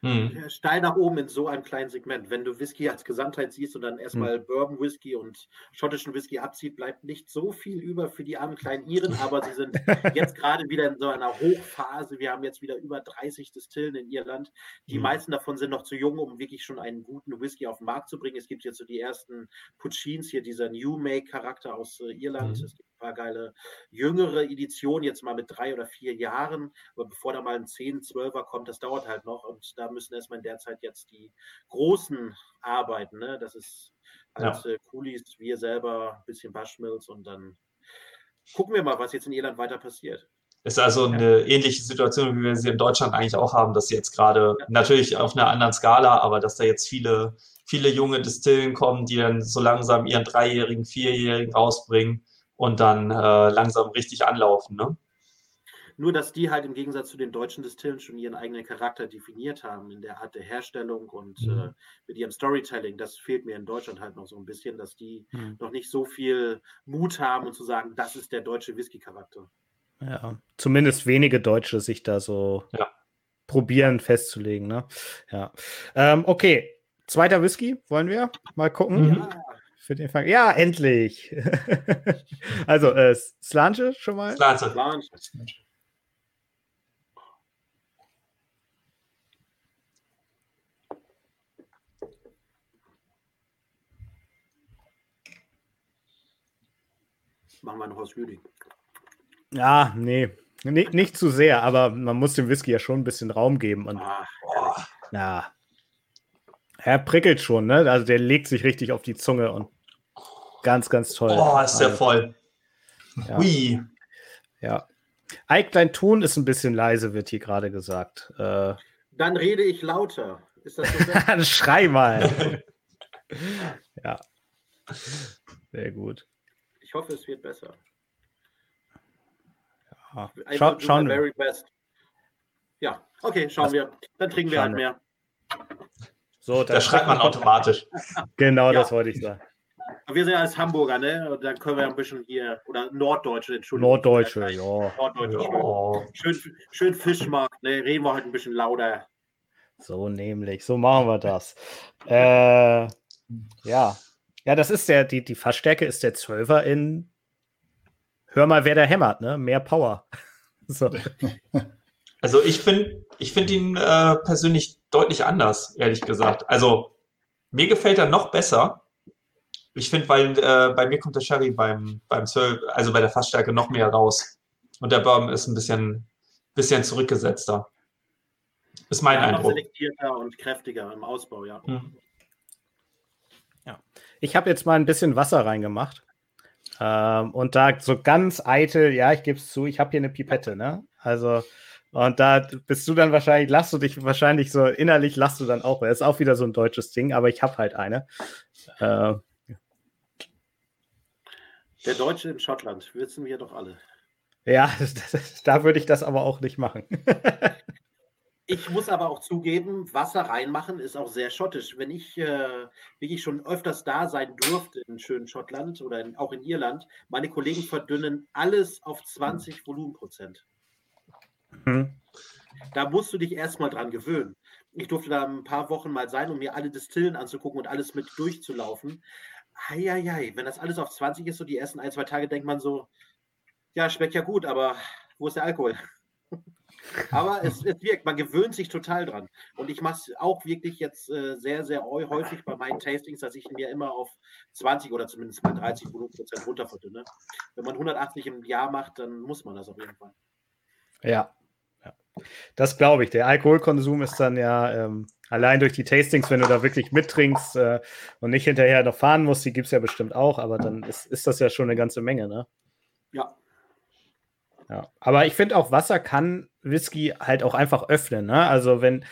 Hm. Steil nach oben in so einem kleinen Segment. Wenn du Whisky als Gesamtheit siehst und dann erstmal hm. Bourbon Whisky und schottischen Whisky abzieht, bleibt nicht so viel über für die armen kleinen Iren, aber sie sind (laughs) jetzt gerade wieder in so einer Hochphase. Wir haben jetzt wieder über 30 Distillen in Irland. Die hm. meisten davon sind noch zu jung, um wirklich schon einen guten Whisky auf den Markt zu bringen. Es gibt jetzt so die ersten Puccins hier, dieser New Make-Charakter aus äh, Irland. Mhm. Es gibt paar geile jüngere Editionen, jetzt mal mit drei oder vier Jahren. Aber bevor da mal ein 10, 12er kommt, das dauert halt noch. Und da müssen erstmal in der Zeit jetzt die Großen arbeiten. Ne? Das ist halt ja. äh, Coolies, wir selber, ein bisschen Bushmills und dann gucken wir mal, was jetzt in Irland weiter passiert. Ist also eine ähnliche Situation, wie wir sie in Deutschland eigentlich auch haben, dass sie jetzt gerade ja. natürlich auf einer anderen Skala, aber dass da jetzt viele, viele junge Distillen kommen, die dann so langsam ihren Dreijährigen, Vierjährigen rausbringen und dann äh, langsam richtig anlaufen. Ne? Nur, dass die halt im Gegensatz zu den deutschen Distillen schon ihren eigenen Charakter definiert haben in der Art der Herstellung und mhm. äh, mit ihrem Storytelling. Das fehlt mir in Deutschland halt noch so ein bisschen, dass die mhm. noch nicht so viel Mut haben und zu sagen, das ist der deutsche Whisky-Charakter. Ja, zumindest wenige Deutsche sich da so ja. probieren festzulegen. Ne? Ja. Ähm, okay, zweiter Whisky, wollen wir mal gucken? Ja. Für den Fang. Ja, endlich. (laughs) also, äh, Slange schon mal? Slange. Machen wir ein Horst Lüding. Ja, nee. nee. Nicht zu sehr, aber man muss dem Whisky ja schon ein bisschen Raum geben. Und, Ach, ja. Er prickelt schon, ne? Also der legt sich richtig auf die Zunge und ganz, ganz toll. Oh, ist der also, voll. Ja. Hui. Ja. Eik, dein Ton ist ein bisschen leise, wird hier gerade gesagt. Äh, Dann rede ich lauter. Ist das so? (laughs) Schrei mal. (laughs) ja. Sehr gut. Ich hoffe, es wird besser. Ja. Schau, schauen wir. Ja, okay, schauen das, wir. Dann trinken wir halt mehr. So, da schreibt man automatisch. genau, ja. das wollte ich sagen. Wir sind ja als Hamburger, ne? Und dann können wir ein bisschen hier, oder Norddeutsche, Entschuldigung. Norddeutsche, ja. Norddeutsche, ja. Schön, schön Fischmarkt, ne? Reden wir halt ein bisschen lauter. So nämlich, so machen wir das. äh, ja, ja, das ist der, die, die Fassstärke ist der Zwölfer in Hör mal, wer da hämmert, ne? Mehr Power. (laughs) so. Also ich finde ich find ihn äh, persönlich deutlich anders, ehrlich gesagt. Also mir gefällt er noch besser. Ich finde, weil äh, bei mir kommt der Sherry beim, beim 12, also bei der Fassstärke noch mehr raus. Und der Bourbon ist ein bisschen, bisschen zurückgesetzter. Ist mein ja, Eindruck. Selektierter und kräftiger im Ausbau, ja. Hm. Ja. Ich habe jetzt mal ein bisschen Wasser reingemacht. Ähm, und da so ganz eitel, ja, ich gebe es zu, ich habe hier eine Pipette, ne? Also, und da bist du dann wahrscheinlich, lachst du dich wahrscheinlich so innerlich, lachst du dann auch. Das ist auch wieder so ein deutsches Ding, aber ich habe halt eine. Äh, Der Deutsche in Schottland, wissen wir doch alle. Ja, (laughs) da würde ich das aber auch nicht machen. (laughs) Ich muss aber auch zugeben, Wasser reinmachen ist auch sehr schottisch. Wenn ich äh, wirklich schon öfters da sein durfte in schönen Schottland oder in, auch in Irland, meine Kollegen verdünnen alles auf 20 Volumenprozent. Mhm. Da musst du dich erstmal dran gewöhnen. Ich durfte da ein paar Wochen mal sein, um mir alle Distillen anzugucken und alles mit durchzulaufen. Eieiei, wenn das alles auf 20 ist, so die ersten ein, zwei Tage, denkt man so, ja, schmeckt ja gut, aber wo ist der Alkohol? (laughs) Aber es, es, wirkt, man gewöhnt sich total dran. Und ich mache es auch wirklich jetzt äh, sehr, sehr häufig bei meinen Tastings, dass ich mir immer auf 20 oder zumindest mal 30 Volumenprozent runter verdünne. Wenn man 180 im Jahr macht, dann muss man das auf jeden Fall. Ja, ja. das glaube ich. Der Alkoholkonsum ist dann ja ähm, allein durch die Tastings, wenn du da wirklich mittrinkst äh, und nicht hinterher noch fahren musst, die gibt es ja bestimmt auch, aber dann ist, ist das ja schon eine ganze Menge, ne? Ja, ja, aber ich finde auch, Wasser kann Whisky halt auch einfach öffnen. Ne? Also wenn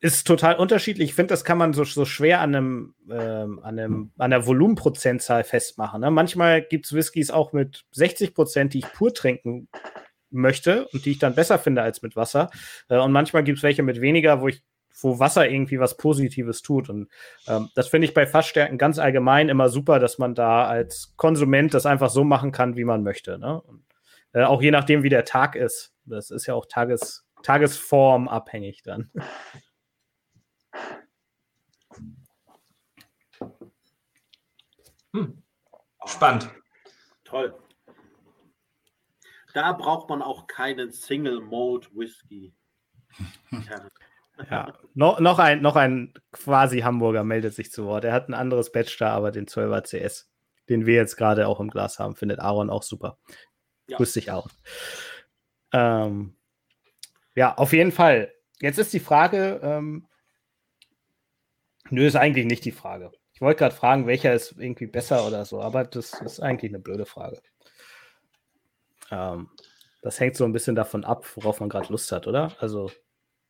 ist total unterschiedlich. Ich finde, das kann man so, so schwer an einem, ähm, an einem an der Volumenprozentzahl festmachen. Ne? Manchmal gibt es Whiskys auch mit 60 Prozent, die ich pur trinken möchte und die ich dann besser finde als mit Wasser. Äh, und manchmal gibt es welche mit weniger, wo ich wo Wasser irgendwie was Positives tut. Und ähm, das finde ich bei Fassstärken ganz allgemein immer super, dass man da als Konsument das einfach so machen kann, wie man möchte. Ne? Und, äh, auch je nachdem, wie der Tag ist. Das ist ja auch Tages, Tagesform abhängig dann. (laughs) Hm. Spannend. Toll. Da braucht man auch keinen Single Mode Whisky. (laughs) Ja, no, noch, ein, noch ein quasi Hamburger meldet sich zu Wort. Er hat ein anderes Batch da, aber den 12er CS, den wir jetzt gerade auch im Glas haben, findet Aaron auch super. Ja. Grüß dich, Aaron. Ähm, ja, auf jeden Fall. Jetzt ist die Frage, ähm, nö, ist eigentlich nicht die Frage. Ich wollte gerade fragen, welcher ist irgendwie besser oder so, aber das ist eigentlich eine blöde Frage. Ähm, das hängt so ein bisschen davon ab, worauf man gerade Lust hat, oder? Also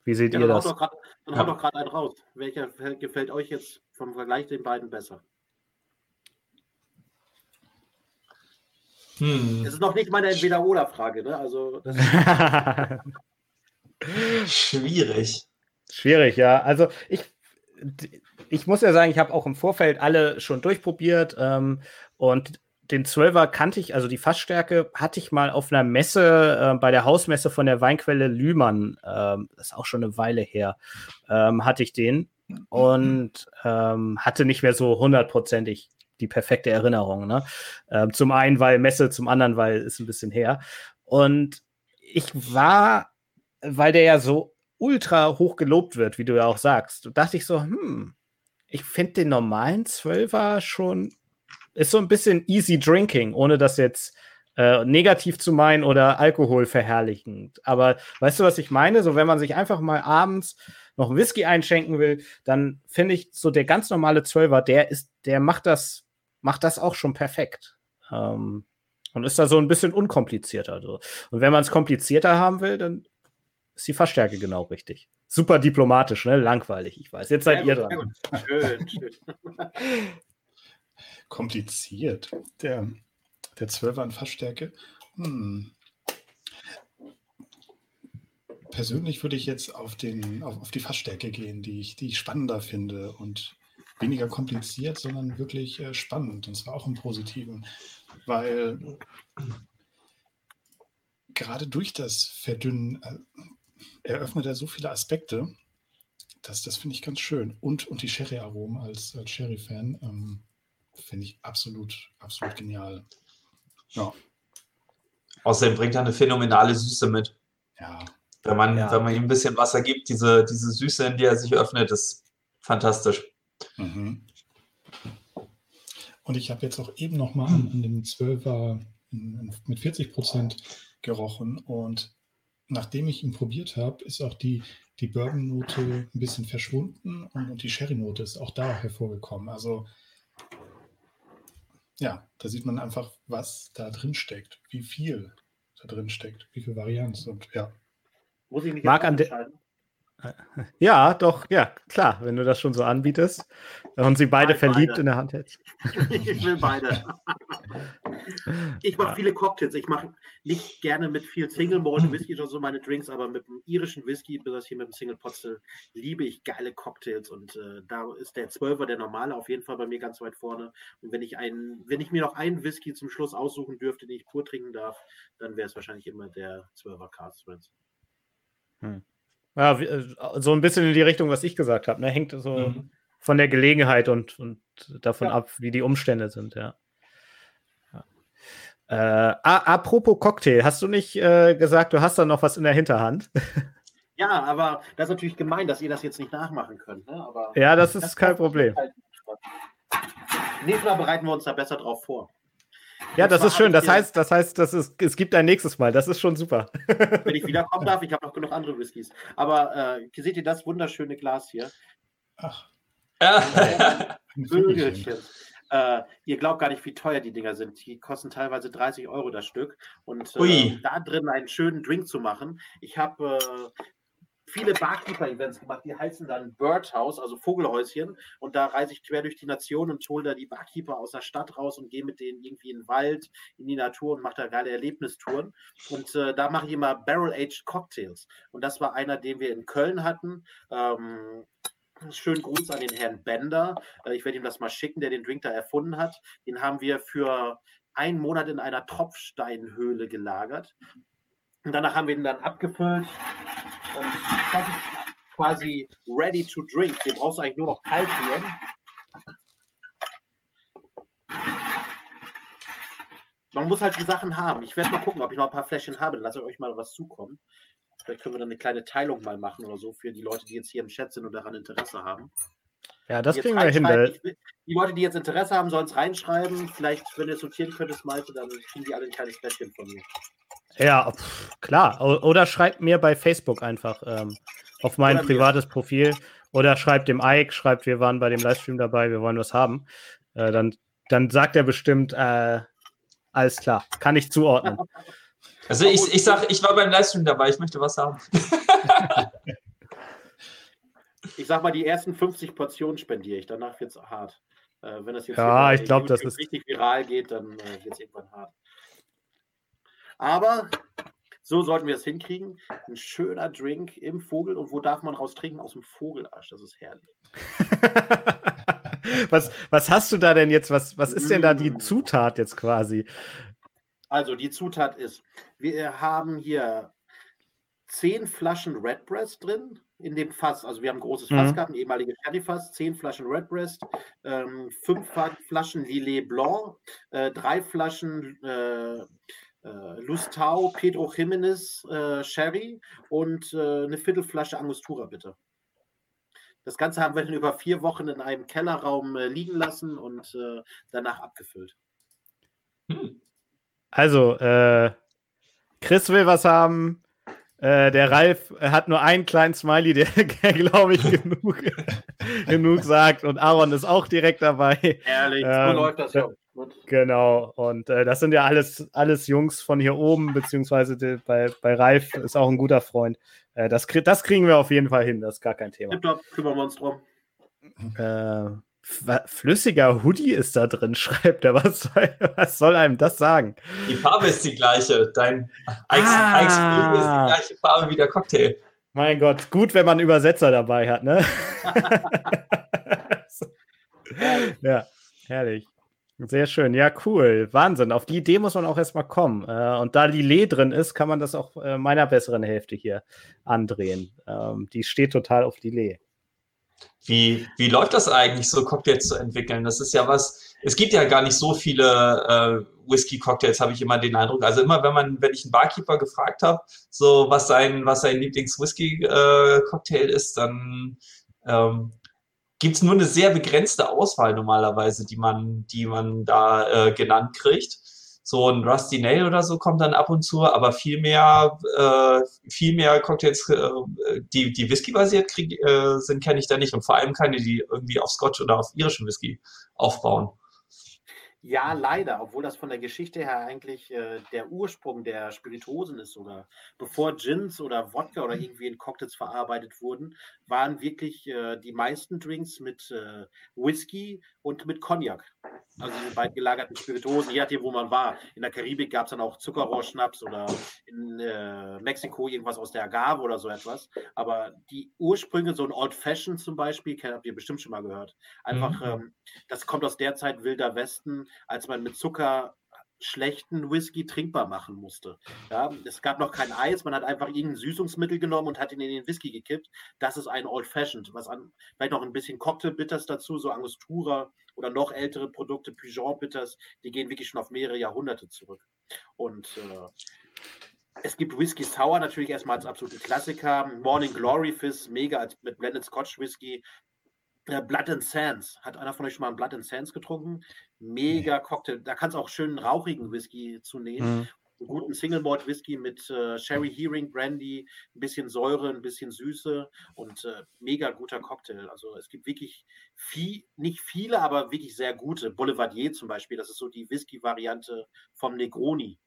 wie seht ja, ihr das? Grad, dann ja. haut doch gerade einen raus. Welcher gefällt euch jetzt vom Vergleich den beiden besser? Hm. Das ist noch nicht meine Entweder-Oder-Frage, ne? Also, (laughs) Schwierig. Schwierig, ja. Also ich, ich muss ja sagen, ich habe auch im Vorfeld alle schon durchprobiert ähm, und den Zwölfer kannte ich, also die Fassstärke hatte ich mal auf einer Messe, äh, bei der Hausmesse von der Weinquelle Lühmann, ähm, das ist auch schon eine Weile her, ähm, hatte ich den und ähm, hatte nicht mehr so hundertprozentig die perfekte Erinnerung. Ne? Ähm, zum einen, weil Messe, zum anderen, weil es ein bisschen her. Und ich war, weil der ja so ultra hoch gelobt wird, wie du ja auch sagst, dachte ich so, hm, ich finde den normalen Zwölfer schon ist so ein bisschen easy drinking, ohne das jetzt äh, negativ zu meinen oder Alkohol verherrlichend. Aber weißt du, was ich meine? So, wenn man sich einfach mal abends noch Whisky einschenken will, dann finde ich so der ganz normale Zwölfer, der ist, der macht das, macht das auch schon perfekt. Ähm, und ist da so ein bisschen unkomplizierter. So. Und wenn man es komplizierter haben will, dann ist die Verstärke genau richtig. Super diplomatisch, ne? Langweilig, ich weiß. Jetzt seid ja, ihr dran. Schön, schön. (laughs) kompliziert. Der, der 12er an Fassstärke. Hm. Persönlich würde ich jetzt auf, den, auf, auf die Fassstärke gehen, die ich, die ich spannender finde und weniger kompliziert, sondern wirklich äh, spannend. Und zwar auch im Positiven, weil gerade durch das Verdünnen äh, eröffnet er so viele Aspekte. Das, das finde ich ganz schön. Und, und die Sherry-Aromen als, als Sherry-Fan. Ähm, finde ich absolut, absolut genial. Ja. Außerdem bringt er eine phänomenale Süße mit. Ja. Wenn man, ja. wenn man ihm ein bisschen Wasser gibt, diese, diese Süße, in die er sich öffnet, ist fantastisch. Mhm. Und ich habe jetzt auch eben noch mal an, an dem 12er mit 40 Prozent gerochen und nachdem ich ihn probiert habe, ist auch die, die Bourbon-Note ein bisschen verschwunden und, und die Sherry-Note ist auch da hervorgekommen. Also ja, da sieht man einfach, was da drin steckt, wie viel da drin steckt, wie viel Varianz und ja. Muss ich mich Marc an der ja, doch, ja, klar, wenn du das schon so anbietest und sie beide Nein, verliebt beide. in der Hand hältst. (laughs) ich will beide. ich mache ja. viele Cocktails. Ich mache nicht gerne mit viel Single Malt Whisky oder so meine Drinks, aber mit dem irischen Whisky, besonders hier mit dem Single Potstill, liebe ich geile Cocktails und äh, da ist der Zwölfer, der normale, auf jeden Fall bei mir ganz weit vorne. Und wenn ich einen, wenn ich mir noch einen Whisky zum Schluss aussuchen dürfte, den ich pur trinken darf, dann wäre es wahrscheinlich immer der Zwölfer Cast. Hm. Ja, äh, so ein bisschen in die Richtung, was ich gesagt habe. Ne? Hängt so mhm. von der Gelegenheit und, und davon ja. ab, wie die Umstände sind, ja. ja. Äh, apropos Cocktail, hast du nicht äh, gesagt, du hast da noch was in der Hinterhand? (laughs) Ja, aber das ist natürlich gemein, dass ihr das jetzt nicht nachmachen könnt. Ne? Aber ja, das ist das kein Problem. Halt Nächstes Mal bereiten wir uns da besser drauf vor. Ja, das ist schön. Das heißt, das heißt, das ist, es gibt ein nächstes Mal. Das ist schon super. (laughs) Wenn ich wiederkommen darf, ich habe noch genug andere Whiskys. Aber äh, seht ihr das wunderschöne Glas hier? Ach. Ja. (laughs) Äh, ihr glaubt gar nicht, wie teuer die Dinger sind. Die kosten teilweise 30 Euro das Stück. Und äh, da drin einen schönen Drink zu machen. Ich habe äh, viele Barkeeper-Events gemacht, die heißen dann Birdhouse, also Vogelhäuschen. Und da reise ich quer durch die Nation und hole da die Barkeeper aus der Stadt raus und gehe mit denen irgendwie in den Wald, in die Natur und mache da geile Erlebnistouren. Und äh, da mache ich immer Barrel-Aged Cocktails. Und das war einer, den wir in Köln hatten. Ähm, Schönen Gruß an den Herrn Bender. Äh, ich werde ihm das mal schicken, der den Drink da erfunden hat. Den haben wir für einen Monat in einer Tropfsteinhöhle gelagert. Und danach haben wir ihn dann abgefüllt. Und das ist quasi ready to drink. Den brauchst du eigentlich nur noch kalt rühren. Man muss halt die Sachen haben. Ich werde mal gucken, ob ich noch ein paar Fläschchen habe. Dann lasse ich euch mal was zukommen. Vielleicht können wir dann eine kleine Teilung mal machen oder so für die Leute, die jetzt hier im Chat sind und daran Interesse haben. Ja, das kriegen wir hin. Die Leute, die jetzt Interesse haben, sollen es reinschreiben. Vielleicht, wenn du es sortieren könntest, Malte, dann kriegen die alle ein kleines Fläschchen von mir. Ja, pff, klar. Oder schreibt mir bei Facebook einfach ähm, auf mein privates mir. Profil. Oder schreibt dem Ike, schreibt, wir waren bei dem Livestream dabei, wir wollen was haben. Äh, dann, dann sagt er bestimmt, äh, alles klar, kann ich zuordnen. Also ich, ich sage, ich war beim Livestream dabei, ich möchte was haben. (laughs) ich sag mal, die ersten 50 Portionen spendiere ich, danach wird es hart. Äh, wenn das jetzt ja, ich glaube, das ist richtig viral geht, dann äh, wird es irgendwann hart. Aber so sollten wir es hinkriegen. Ein schöner Drink im Vogel. Und wo darf man raus trinken? Aus dem Vogelasch. Das ist herrlich. (laughs) was, was hast du da denn jetzt? Was, was ist denn da die mm. Zutat jetzt quasi? Also die Zutat ist, wir haben hier zehn Flaschen Redbreast drin in dem Fass. Also wir haben ein großes Fass mhm. gehabt, ein ehemaliges Sherry-Fass, zehn Flaschen Redbreast, ähm, fünf Flaschen Lillet Blanc, äh, drei Flaschen äh, äh, Lustau, Pedro Jimenez, äh, Sherry und äh, eine Viertelflasche Angostura, bitte. Das Ganze haben wir dann über vier Wochen in einem Kellerraum liegen lassen und danach abgefüllt. Hm. Also, Chris will was haben. Äh, der Ralf hat nur einen kleinen Smiley, der, (laughs) glaube ich, genug, (laughs) genug sagt. Und Aaron ist auch direkt dabei. Ehrlich, ähm, so läuft das ja. Genau, und äh, das sind ja alles, alles Jungs von hier oben, beziehungsweise die, bei, bei Ralf ist auch ein guter Freund. Äh, das, das kriegen wir auf jeden Fall hin, das ist gar kein Thema. Tipptopp, kümmern wir uns drum. Äh, flüssiger Hoodie ist da drin, (laughs) schreibt er. Was soll, was soll einem das sagen? Die Farbe ist die gleiche. Dein Eis, ah. Ist die gleiche Farbe wie der Cocktail. Mein Gott, gut, wenn man einen Übersetzer dabei hat, ne? (laughs) ja, herrlich. Sehr schön, ja, cool. Wahnsinn. Auf die Idee muss man auch erstmal kommen. Äh, und da Lillet drin ist, kann man das auch äh, meiner besseren Hälfte hier andrehen. Ähm, die steht total auf Lillet. Wie, wie läuft das eigentlich, so Cocktails zu entwickeln? Das ist ja was, es gibt ja gar nicht so viele äh, Whisky-Cocktails, habe ich immer den Eindruck. Also immer, wenn man, wenn ich einen Barkeeper gefragt habe, so was sein, was sein Lieblings-Whisky-Cocktail äh, ist, dann ähm, gibt es nur eine sehr begrenzte Auswahl normalerweise, die man, die man da äh, genannt kriegt. So ein Rusty Nail oder so kommt dann ab und zu, aber viel mehr, äh, viel mehr Cocktails, äh, die, die Whisky-basiert äh, sind, kenne ich da nicht. Und vor allem keine, die irgendwie auf Scotch oder auf irischen Whisky aufbauen. Ja, leider, obwohl das von der Geschichte her eigentlich äh, der Ursprung der Spirituosen ist sogar. Bevor Gins oder Wodka oder irgendwie in Cocktails verarbeitet wurden, waren wirklich äh, die meisten Drinks mit äh, Whisky und mit Cognac. Also diese beiden gelagerten Spirituosen, je nachdem, wo man war. In der Karibik gab es dann auch Zuckerrohrschnaps oder in äh, Mexiko irgendwas aus der Agave oder so etwas. Aber die Ursprünge, so ein Old Fashioned zum Beispiel, habt ihr bestimmt schon mal gehört. Einfach, mhm. ähm, das kommt aus der Zeit Wilder Westen, als man mit Zucker schlechten Whisky trinkbar machen musste. Ja, es gab noch kein Eis, man hat einfach irgendein Süßungsmittel genommen und hat ihn in den Whisky gekippt. Das ist ein Old Fashioned. Was an, vielleicht noch ein bisschen Cocktail Bitters dazu, so Angostura oder noch ältere Produkte, Pigeon Bitters, die gehen wirklich schon auf mehrere Jahrhunderte zurück. Und äh, es gibt Whisky Sour natürlich erstmal als absoluten Klassiker. Morning Glory Fizz, mega als mit Blended Scotch Whisky. Äh, Blood and Sands. Hat einer von euch schon mal einen Blood and Sands getrunken? Mega Cocktail. Da kannst du auch schön rauchigen Whisky zu nehmen. Mhm. einen guten Single Malt Whisky mit äh, Sherry Hearing Brandy, ein bisschen Säure, ein bisschen Süße und äh, mega guter Cocktail. Also es gibt wirklich viel, nicht viele, aber wirklich sehr gute. Boulevardier zum Beispiel, das ist so die Whisky-Variante vom Negroni.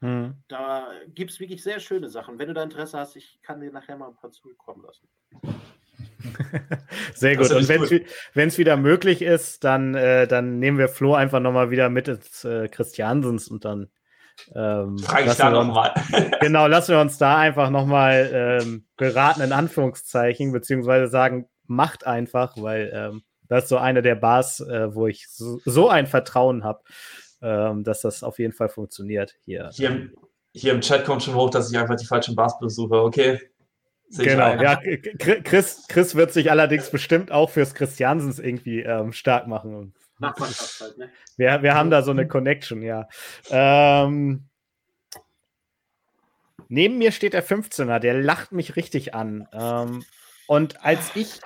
Hm. Da gibt es wirklich sehr schöne Sachen. Wenn du da Interesse hast, ich kann dir nachher mal ein paar zukommen lassen. Sehr gut. Und wenn es wieder möglich ist, dann, äh, dann nehmen wir Flo einfach nochmal wieder mit ins äh, Christiansens und dann ähm, Frage ich da nochmal. (laughs) genau, lassen wir uns da einfach nochmal ähm, beraten, in Anführungszeichen, beziehungsweise sagen, macht einfach, weil ähm, das ist so eine der Bars, äh, wo ich so, so ein Vertrauen habe, ähm, dass das auf jeden Fall funktioniert hier. Hier, hier im Chat kommt schon hoch, dass ich einfach die falschen Bars besuche. Okay. Genau, ja, Chris, Chris wird sich allerdings bestimmt auch fürs Christiansens irgendwie ähm, stark machen. Halt, ne? Wir, wir haben da so eine Connection, ja. Ähm, neben mir steht der 15er, der lacht mich richtig an. Ähm, und als ich,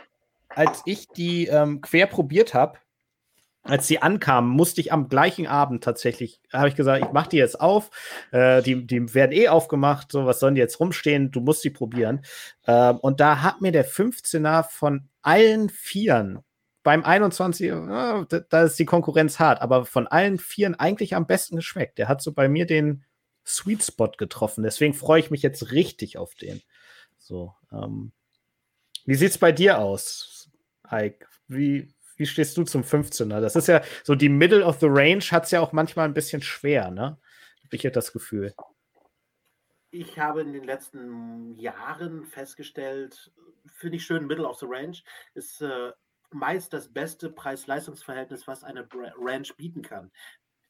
als ich die ähm, quer probiert habe, als sie ankamen, musste ich am gleichen Abend tatsächlich, habe ich gesagt, ich mache die jetzt auf. Äh, die, die werden eh aufgemacht, so was sollen die jetzt rumstehen? Du musst die probieren. Äh, und da hat mir der 15er von allen Vieren beim 21, äh, da ist die Konkurrenz hart, aber von allen Vieren eigentlich am besten geschmeckt. Der hat so bei mir den Sweet Spot getroffen. Deswegen freue ich mich jetzt richtig auf den. So, ähm, wie sieht's bei dir aus, Ike? Wie, wie stehst du zum 15er? Das ist ja so die Middle of the Range hat es ja auch manchmal ein bisschen schwer, ne? Habe ich ja das Gefühl. Ich habe in den letzten Jahren festgestellt, finde ich schön, Middle of the Range ist äh, meist das beste Preis-Leistungs-Verhältnis, was eine Ranch bieten kann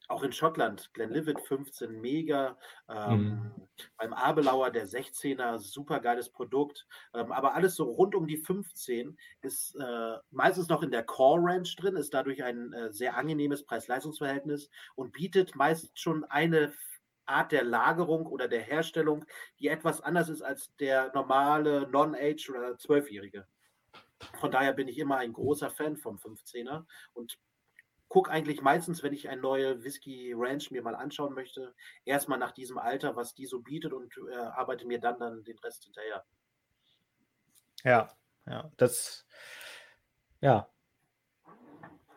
auch in Schottland, Glenlivet 15, mega. Ähm, mhm. Beim Abelauer der 16er, super geiles Produkt. Ähm, aber alles so rund um die 15 ist äh, meistens noch in der Core Ranch drin, ist dadurch ein äh, sehr angenehmes Preis-Leistungs-Verhältnis und bietet meist schon eine Art der Lagerung oder der Herstellung, die etwas anders ist als der normale Non-Age oder 12-Jährige. Von daher bin ich immer ein großer Fan vom 15er und gucke eigentlich meistens, wenn ich ein neue Whisky Ranch mir mal anschauen möchte, erstmal nach diesem Alter, was die so bietet und äh, arbeite mir dann, dann den Rest hinterher. Ja, ja, das, ja,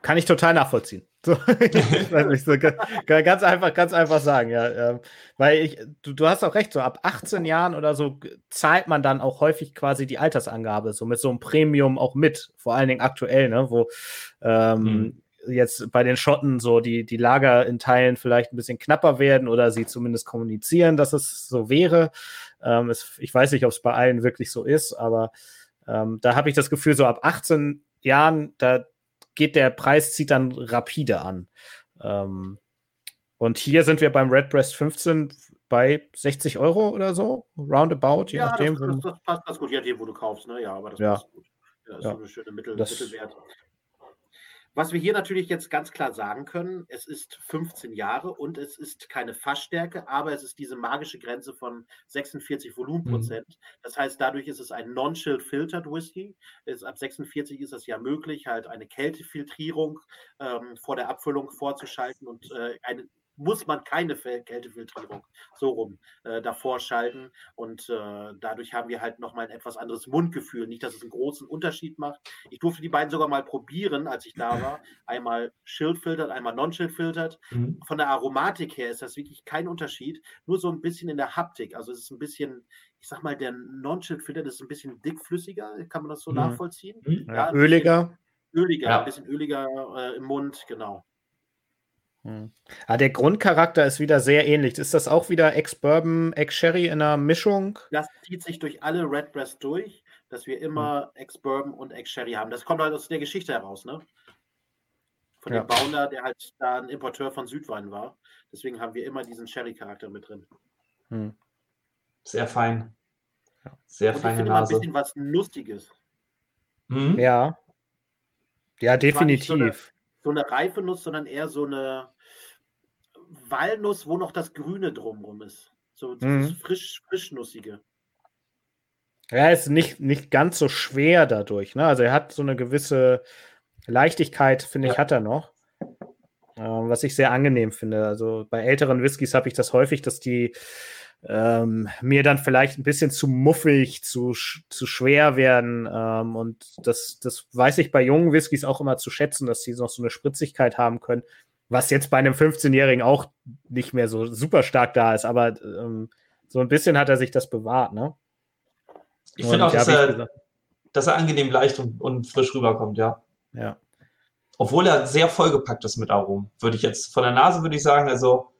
kann ich total nachvollziehen. (laughs) So, so, ganz einfach, ganz einfach sagen, ja. Äh, weil ich, du, du hast auch recht, so ab 18 Jahren oder so zahlt man dann auch häufig quasi die Altersangabe, so mit so einem Premium auch mit, vor allen Dingen aktuell, ne, wo ähm, mhm jetzt bei den Schotten so die, die Lager in Teilen vielleicht ein bisschen knapper werden oder sie zumindest kommunizieren, dass es so wäre. Ähm, es, ich weiß nicht, ob es bei allen wirklich so ist, aber ähm, da habe ich das Gefühl, so ab 18 Jahren, da geht der Preis, zieht dann rapide an. Ähm, und hier sind wir beim Redbreast 15 bei 60 Euro oder so, roundabout, je ja, nachdem. Das, das, das passt ganz gut, je nachdem, wo du kaufst, ne? Ja, aber das ja. passt gut. Ja, das ist ja. so eine schöne Mittel, das, Mittelwert. Was wir hier natürlich jetzt ganz klar sagen können, es ist 15 Jahre und es ist keine Fassstärke, aber es ist diese magische Grenze von 46 Volumenprozent. Mhm. Das heißt, dadurch ist es ein Non-Chill Filtered Whisky. Es, ab 46 ist es ja möglich, halt eine Kältefiltrierung ähm, vor der Abfüllung vorzuschalten und äh, eine muss man keine Kältefiltrierung so rum äh, davor schalten. Und äh, dadurch haben wir halt nochmal ein etwas anderes Mundgefühl. Nicht, dass es einen großen Unterschied macht. Ich durfte die beiden sogar mal probieren, als ich da war. Einmal Schildfiltert, einmal Non-Schildfiltert. Mhm. Von der Aromatik her ist das wirklich kein Unterschied. Nur so ein bisschen in der Haptik. Also es ist ein bisschen, ich sag mal, der Non-Schildfilter ist ein bisschen dickflüssiger. Kann man das so mhm. nachvollziehen? Mhm. Ja, ja, öliger. Öliger, ja. ein bisschen öliger äh, im Mund, genau. Hm. Ah, der Grundcharakter ist wieder sehr ähnlich. Ist das auch wieder Ex-Bourbon, Ex-Sherry in einer Mischung? Das zieht sich durch alle Redbreast durch, dass wir immer hm. Ex-Bourbon und Ex-Sherry haben. Das kommt halt aus der Geschichte heraus, ne? Von ja. dem Baunder, der halt da ein Importeur von Südwein war. Deswegen haben wir immer diesen Sherry-Charakter mit drin. Hm. Sehr fein. Sehr und feine ich Nase. ein bisschen was Lustiges. Mhm. Ja. Ja, definitiv. So eine, so eine reife Nuss, sondern eher so eine Walnuss, wo noch das Grüne drumherum ist. So dieses mhm. frisch, frischnussige. Er ist nicht, nicht ganz so schwer dadurch. Ne? Also er hat so eine gewisse Leichtigkeit, finde ich, hat er noch. was ich sehr angenehm finde. Also bei älteren Whiskys habe ich das häufig, dass die ähm, mir dann vielleicht ein bisschen zu muffig, zu, zu schwer werden. Ähm, und das, das weiß ich bei jungen Whiskys auch immer zu schätzen, dass sie noch so eine Spritzigkeit haben können, was jetzt bei einem 15-Jährigen auch nicht mehr so super stark da ist, aber ähm, so ein bisschen hat er sich das bewahrt, ne? Ich finde auch, dass er, dass er angenehm leicht und, und frisch rüberkommt, ja. Ja. Obwohl er sehr vollgepackt ist mit Aromen, würde ich jetzt von der Nase würde ich sagen, also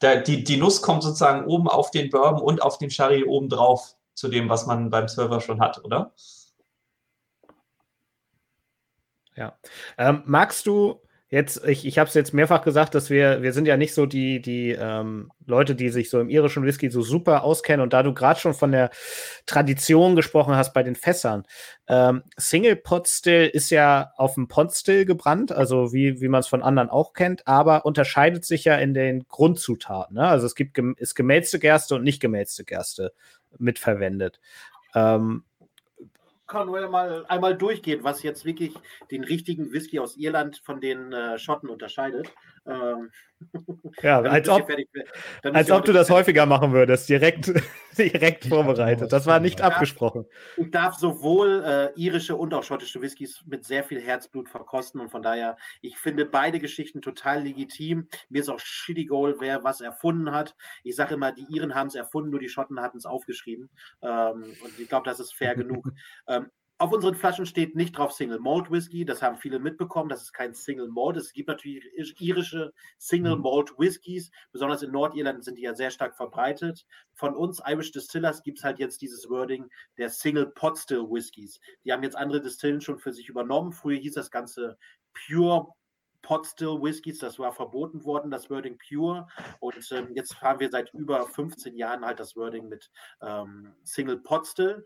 der, die, die Nuss kommt sozusagen oben auf den Bourbon und auf den Sherry oben drauf zu dem, was man beim Server schon hat, oder? Ja. Ähm, magst du jetzt, ich, ich habe es jetzt mehrfach gesagt, dass wir, wir sind ja nicht so die, die ähm, Leute, die sich so im irischen Whisky so super auskennen. Und da du gerade schon von der Tradition gesprochen hast bei den Fässern, ähm, Single Pot Still ist ja auf dem Pot Still gebrannt, also wie, wie man es von anderen auch kennt, aber unterscheidet sich ja in den Grundzutaten. Ne? Also es gibt ist gemälzte Gerste und nicht gemälzte Gerste mitverwendet. Ähm, kann nur mal einmal durchgehen, was jetzt wirklich den richtigen Whisky aus Irland von den äh, Schotten unterscheidet. Ähm, ja, (laughs) als ob, fertig, als ob du das häufiger machen würdest, direkt, (laughs) direkt vorbereitet. Das war nicht abgesprochen. Ich darf sowohl äh, irische und auch schottische Whiskys mit sehr viel Herzblut verkosten und von daher, ich finde beide Geschichten total legitim. Mir ist auch shitty goal, wer was erfunden hat. Ich sage immer, die Iren haben es erfunden, nur die Schotten hatten es aufgeschrieben. Ähm, und ich glaube, das ist fair (laughs) genug. Ähm, auf unseren Flaschen steht nicht drauf Single Malt Whisky. Das haben viele mitbekommen. Das ist kein Single Malt. Es gibt natürlich irische Single mhm. Malt Whiskys. Besonders in Nordirland sind die ja sehr stark verbreitet. Von uns Irish Distillers gibt es halt jetzt dieses Wording der Single Pot Still Whiskys. Die haben jetzt andere Distillen schon für sich übernommen. Früher hieß das Ganze Pure Pot Still Whiskys, das war verboten worden, das Wording Pure. Und ähm, jetzt haben wir seit über 15 Jahren halt das Wording mit ähm, Single Pot Still.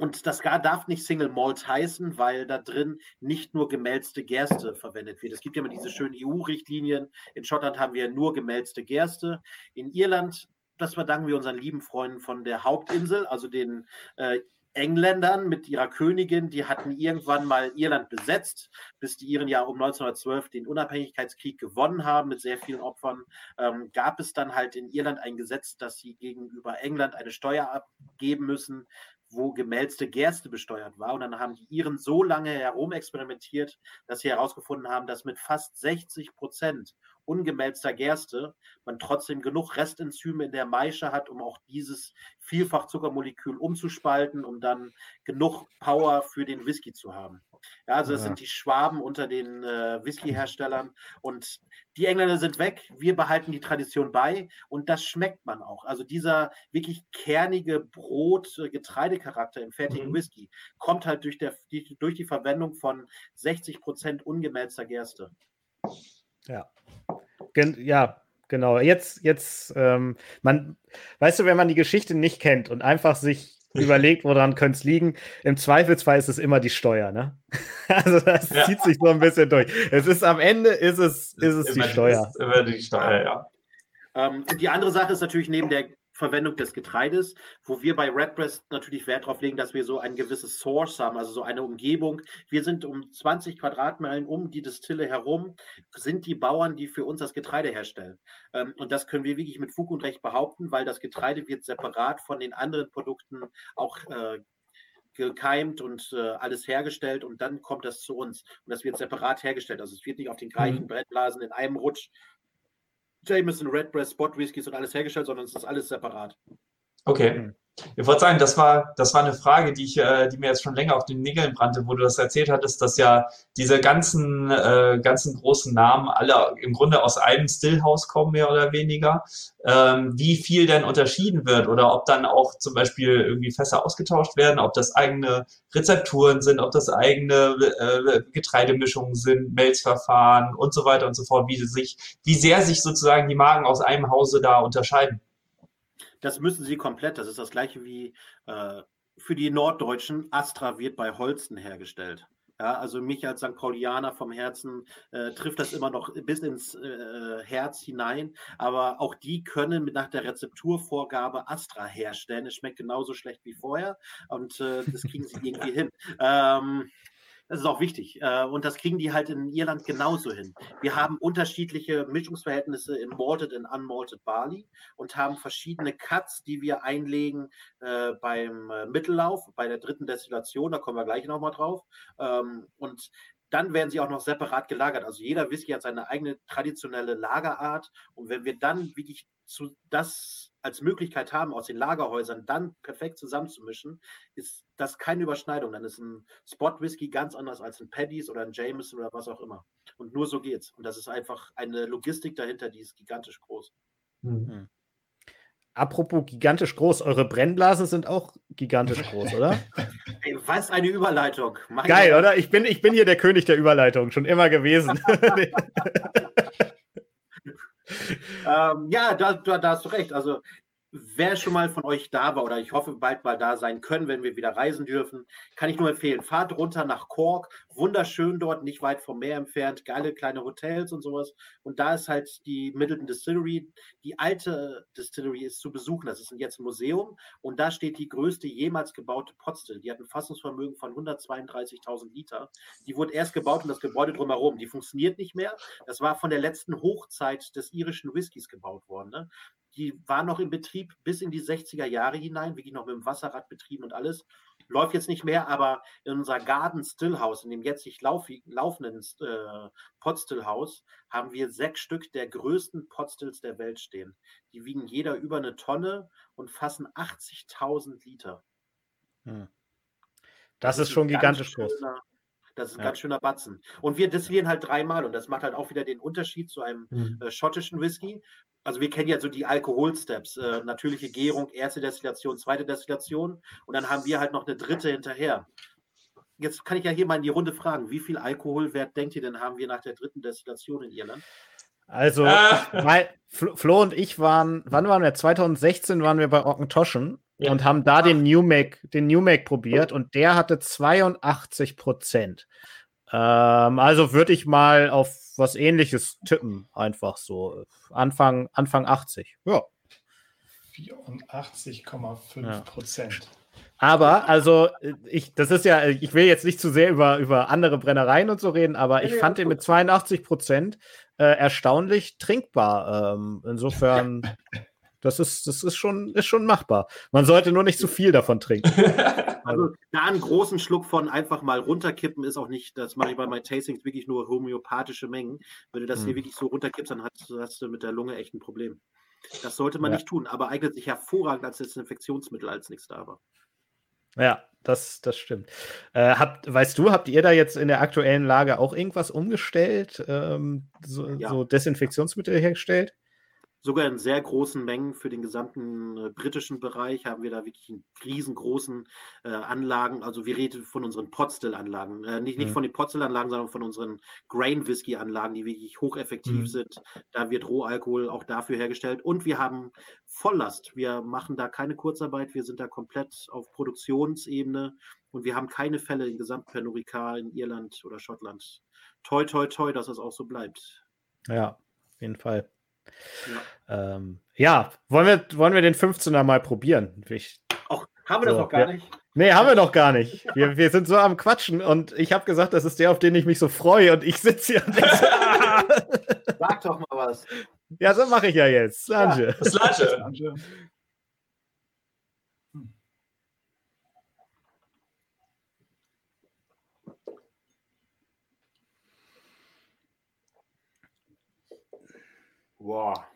Und das darf nicht Single Malt heißen, weil da drin nicht nur gemälzte Gerste verwendet wird. Es gibt ja immer diese schönen EU-Richtlinien. In Schottland haben wir nur gemälzte Gerste. In Irland, das verdanken wir unseren lieben Freunden von der Hauptinsel, also den äh, Engländern mit ihrer Königin, die hatten irgendwann mal Irland besetzt, bis die Iren ja um 1912 den Unabhängigkeitskrieg gewonnen haben mit sehr vielen Opfern, ähm, gab es dann halt in Irland ein Gesetz, dass sie gegenüber England eine Steuer abgeben müssen, wo gemälzte Gerste besteuert war. Und dann haben die Iren so lange herumexperimentiert, dass sie herausgefunden haben, dass mit fast 60 Prozent ungemälzter Gerste man trotzdem genug Restenzyme in der Maische hat, um auch dieses Vielfachzuckermolekül umzuspalten, um dann genug Power für den Whisky zu haben. Ja, also das ja. sind die Schwaben unter den äh, Whisky-Herstellern (clears throat) und die Engländer sind weg, wir behalten die Tradition bei und das schmeckt man auch. Also dieser wirklich kernige Brot-Getreidecharakter im fertigen mhm. Whisky kommt halt durch, der, die, durch die Verwendung von 60 Prozent ungemälzter Gerste. Ja. Gen ja, genau. Jetzt, jetzt, ähm, man, weißt du, wenn man die Geschichte nicht kennt und einfach sich (laughs) überlegt, woran könnte es liegen, im Zweifelsfall ist es immer die Steuer, ne? (laughs) Also das ja. zieht sich so ein bisschen durch. Es ist am Ende ist es, ist es die Steuer. Ist immer die Steuer, ja. Ähm, die andere Sache ist natürlich neben der Verwendung des Getreides, wo wir bei Redbreast natürlich Wert darauf legen, dass wir so ein gewisses Source haben, also so eine Umgebung. Wir sind um 20 Quadratmeilen um die Distille herum, sind die Bauern, die für uns das Getreide herstellen. Ähm, und das können wir wirklich mit Fug und Recht behaupten, weil das Getreide wird separat von den anderen Produkten auch äh, gekeimt und äh, alles hergestellt und dann kommt das zu uns. Und das wird separat hergestellt. Also es wird nicht auf den gleichen mhm. Brettblasen in einem Rutsch Jameson, Redbreast, Spot Whiskys und alles hergestellt, sondern es ist alles separat. Okay. Ich wollte sagen, das war, das war eine Frage, die, ich, äh, die mir jetzt schon länger auf den Nägeln brannte, wo du das erzählt hattest, dass ja diese ganzen, äh, ganzen großen Namen alle im Grunde aus einem Stillhaus kommen, mehr oder weniger. Ähm, wie viel denn unterschieden wird oder ob dann auch zum Beispiel irgendwie Fässer ausgetauscht werden, ob das eigene Rezepturen sind, ob das eigene äh, Getreidemischungen sind, Melzverfahren und so weiter und so fort, wie, sich, wie sehr sich sozusagen die Marken aus einem Hause da unterscheiden. Das müssen sie komplett. Das ist das gleiche wie äh, für die Norddeutschen. Astra wird bei Holzen hergestellt. Ja, also mich als St. Paulianer vom Herzen äh, trifft das immer noch bis ins äh, Herz hinein. Aber auch die können mit nach der Rezepturvorgabe Astra herstellen. Es schmeckt genauso schlecht wie vorher und äh, das kriegen sie (laughs) irgendwie hin. Ähm, Das ist auch wichtig. Äh, und das kriegen die halt in Irland genauso hin. Wir haben unterschiedliche Mischungsverhältnisse in Malted und Unmalted Barley und haben verschiedene Cuts, die wir einlegen äh, beim äh, Mittellauf, bei der dritten Destillation. Da kommen wir gleich nochmal drauf. Ähm, und dann werden sie auch noch separat gelagert. Also jeder Whisky hat seine eigene traditionelle Lagerart. Und wenn wir dann wirklich zu das als Möglichkeit haben, aus den Lagerhäusern dann perfekt zusammenzumischen, ist das keine Überschneidung. Dann ist ein Spot Whisky ganz anders als ein Paddy's oder ein Jameson oder was auch immer. Und nur so geht's. Und das ist einfach eine Logistik dahinter, die ist gigantisch groß. Mhm. Apropos gigantisch groß, eure Brennblasen sind auch gigantisch groß, oder? (laughs) Ey, was eine Überleitung. Meine Geil, oder? Ich bin, ich bin hier der König der Überleitung, schon immer gewesen. (laughs) (laughs) ähm, ja, da, da, da, hast du recht. Also Wer schon mal von euch da war oder ich hoffe bald mal da sein können, wenn wir wieder reisen dürfen, kann ich nur empfehlen. Fahrt runter nach Cork, wunderschön dort, nicht weit vom Meer entfernt, geile kleine Hotels und sowas. Und da ist halt die Middleton Distillery. Die alte Distillery ist zu besuchen. Das ist jetzt ein Museum und da steht die größte jemals gebaute Potstill. Die hat ein Fassungsvermögen von 132.000 Liter. Die wurde erst gebaut und das Gebäude drumherum. Die funktioniert nicht mehr. Das war von der letzten Hochzeit des irischen Whiskys gebaut worden. Ne? Die war noch in Betrieb bis in die 60er Jahre hinein, wirklich noch mit dem Wasserrad betrieben und alles. Läuft jetzt nicht mehr, aber in unser Garden Stillhouse, in dem jetzt sich lauf, laufenden äh, Potstillhaus, haben wir sechs Stück der größten Potstills der Welt stehen. Die wiegen jeder über eine Tonne und fassen 80.000 Liter. Hm. Das, das, ist schon gigantisch groß. Das ist ein ja. ganz schöner Batzen. Und wir destillieren halt dreimal und das macht halt auch wieder den Unterschied zu einem mhm. äh, schottischen Whisky. Also wir kennen ja so die Alkoholsteps, äh, natürliche Gärung, erste Destillation, zweite Destillation und dann haben wir halt noch eine dritte hinterher. Jetzt kann ich ja hier mal in die Runde fragen, wie viel Alkoholwert denkt ihr denn haben wir nach der dritten Destillation in Irland? Also, ah. Flo und ich waren, wann waren wir? 2016 waren wir bei Ockentoschen ja. und haben da den New Make, den New Make probiert und der hatte 82 Prozent. Ähm, also würde ich mal auf was ähnliches tippen, einfach so. Anfang, Anfang 80. Ja. 84,5 Prozent. Ja. Aber, also, ich, das ist ja, ich will jetzt nicht zu sehr über, über andere Brennereien und so reden, aber ich fand den mit 82 Prozent äh, erstaunlich trinkbar. Ähm, insofern (laughs) Das ist, das ist schon, ist schon machbar. Man sollte nur nicht zu viel davon trinken. (laughs) also da einen großen Schluck von einfach mal runterkippen ist auch nicht, das mache ich bei meinen Tastings wirklich nur homöopathische Mengen. Wenn du das hm. hier wirklich so runterkippst, dann hast, hast, du mit der Lunge echt ein Problem. Das sollte man ja. nicht tun, aber eignet sich hervorragend als Desinfektionsmittel, als nichts da war. Ja, das, das stimmt. Äh, habt, weißt du, habt ihr da jetzt in der aktuellen Lage auch irgendwas umgestellt, ähm, so, ja. so Desinfektionsmittel hergestellt? Sogar in sehr großen Mengen für den gesamten äh, britischen Bereich haben wir da wirklich riesengroßen äh, Anlagen. Also wir reden von unseren Potstill-Anlagen. Äh, nicht, nicht mhm. von den Potstill-Anlagen, sondern von unseren Grain-Whisky-Anlagen, die wirklich hocheffektiv mhm. sind. Da wird Rohalkohol auch dafür hergestellt. Und wir haben Volllast. Wir machen da keine Kurzarbeit. Wir sind da komplett auf Produktionsebene. Und wir haben keine Fälle in Gesamtpernurica in Irland oder Schottland. Toi, toi, toi, dass das auch so bleibt. Ja, auf jeden Fall. Ja, ähm, ja wollen, wir, wollen wir den 15er mal probieren? Ich, Ach, haben wir so, das noch gar ja. nicht? Nee, haben wir noch gar nicht. (laughs) Wir, wir sind so am Quatschen und ich habe gesagt, das ist der, auf den ich mich so freue und ich sitze hier und denke, (laughs) Sag doch mal was. Ja, so mache ich ja jetzt. Slange. Ja, Slange. Boah.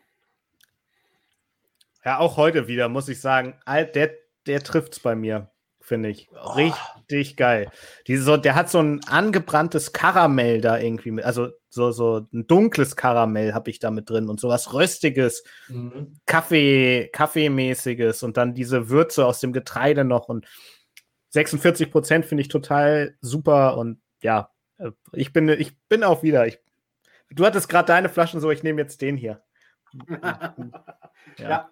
Ja, auch heute wieder, muss ich sagen. Der, der trifft es bei mir, finde ich. Richtig oh. geil. Diese, so, der hat so ein angebranntes Karamell da irgendwie mit. Also so, so ein dunkles Karamell habe ich da mit drin und sowas Röstiges, mhm. Kaffee, Kaffeemäßiges und dann diese Würze aus dem Getreide noch und 46 Prozent finde ich total super und ja, äh, ich bin, ich bin auch wieder, ich Du hattest gerade deine Flaschen so, ich nehme jetzt den hier. ja. (laughs) ja.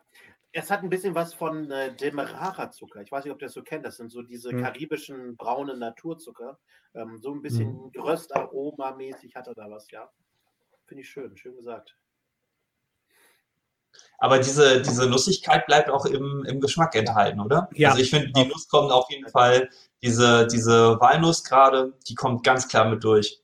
Es hat ein bisschen was von äh, Demerara-Zucker. Ich weiß nicht, ob ihr das so kennt. Das sind so diese hm. karibischen braunen Naturzucker. Ähm, so ein bisschen hm. Röstaroma-mäßig hat er da was, ja. Finde ich schön, schön gesagt. aber diese, diese Nussigkeit bleibt auch im, im Geschmack enthalten, oder? Ja. Also ich finde, die Nuss kommt auf jeden Fall, diese, diese Walnuss gerade, die kommt ganz klar mit durch.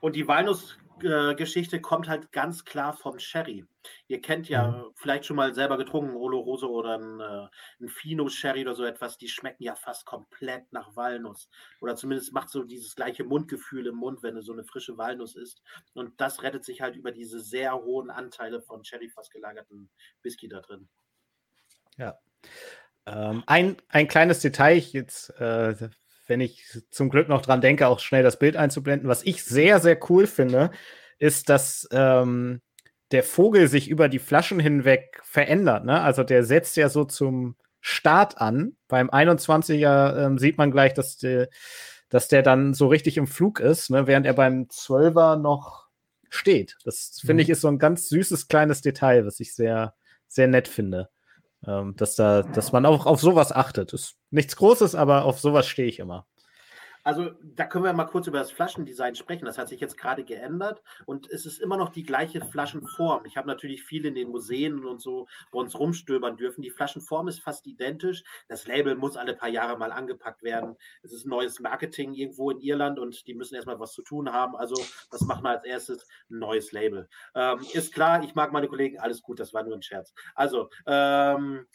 Und die Walnuss äh, Geschichte kommt halt ganz klar vom Sherry. Ihr kennt ja mhm. vielleicht schon mal selber getrunken, Oloroso oder ein, äh, ein Fino Sherry oder so etwas, die schmecken ja fast komplett nach Walnuss. Oder zumindest macht so dieses gleiche Mundgefühl im Mund, wenn du so eine frische Walnuss isst. Und das rettet sich halt über diese sehr hohen Anteile von Sherry fast gelagerten Whisky da drin. Ja. Ähm, ein, ein kleines Detail, jetzt äh, wenn ich zum Glück noch dran denke, auch schnell das Bild einzublenden. Was ich sehr, sehr cool finde, ist, dass ähm, der Vogel sich über die Flaschen hinweg verändert. Ne? Also der setzt ja so zum Start an. Beim 21er ähm, sieht man gleich, dass der, dass der dann so richtig im Flug ist, ne? während er beim 12er noch steht. Das finde ich mhm. ist so ein ganz süßes kleines Detail, was ich sehr, sehr nett finde ähm, dass da, dass man auch auf sowas achtet. Ist nichts Großes, aber auf sowas stehe ich immer. Also da können wir mal kurz über das Flaschendesign sprechen. Das hat sich jetzt gerade geändert und es ist immer noch die gleiche Flaschenform. Ich habe natürlich viel in den Museen und so bei uns rumstöbern dürfen. Die Flaschenform ist fast identisch. Das Label muss alle paar Jahre mal angepackt werden. Es ist neues Marketing irgendwo in Irland und die müssen erstmal was zu tun haben. Also was machen wir als erstes? Ein neues Label. Ähm, ist klar, ich mag meine Kollegen, alles gut, das war nur ein Scherz. Also, ähm,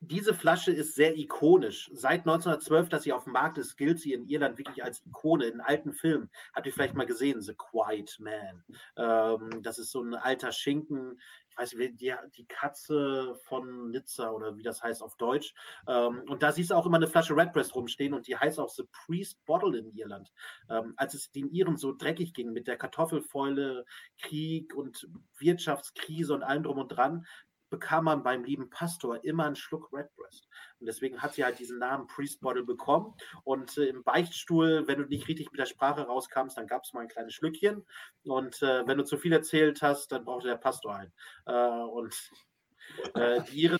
diese Flasche ist sehr ikonisch. Seit 1912, dass sie auf dem Markt ist, gilt sie in Irland wirklich als Ikone. In alten Filmen habt ihr vielleicht mal gesehen, The Quiet Man. Ähm, das ist so ein alter Schinken. Ich weiß nicht, die, die Katze von Nizza oder wie das heißt auf Deutsch. Ähm, und da siehst du auch immer eine Flasche Redbreast rumstehen und die heißt auch The Priest Bottle in Irland. Ähm, als es den Iren so dreckig ging mit der Kartoffelfäule, Krieg und Wirtschaftskrise und allem drum und dran, bekam man beim lieben Pastor immer einen Schluck Redbreast. Und deswegen hat sie halt diesen Namen Priest Bottle bekommen. Und äh, im Beichtstuhl, wenn du nicht richtig mit der Sprache rauskamst, dann gab es mal ein kleines Schlückchen. Und äh, wenn du zu viel erzählt hast, dann brauchte der Pastor ein. Äh, und äh, die, Iren,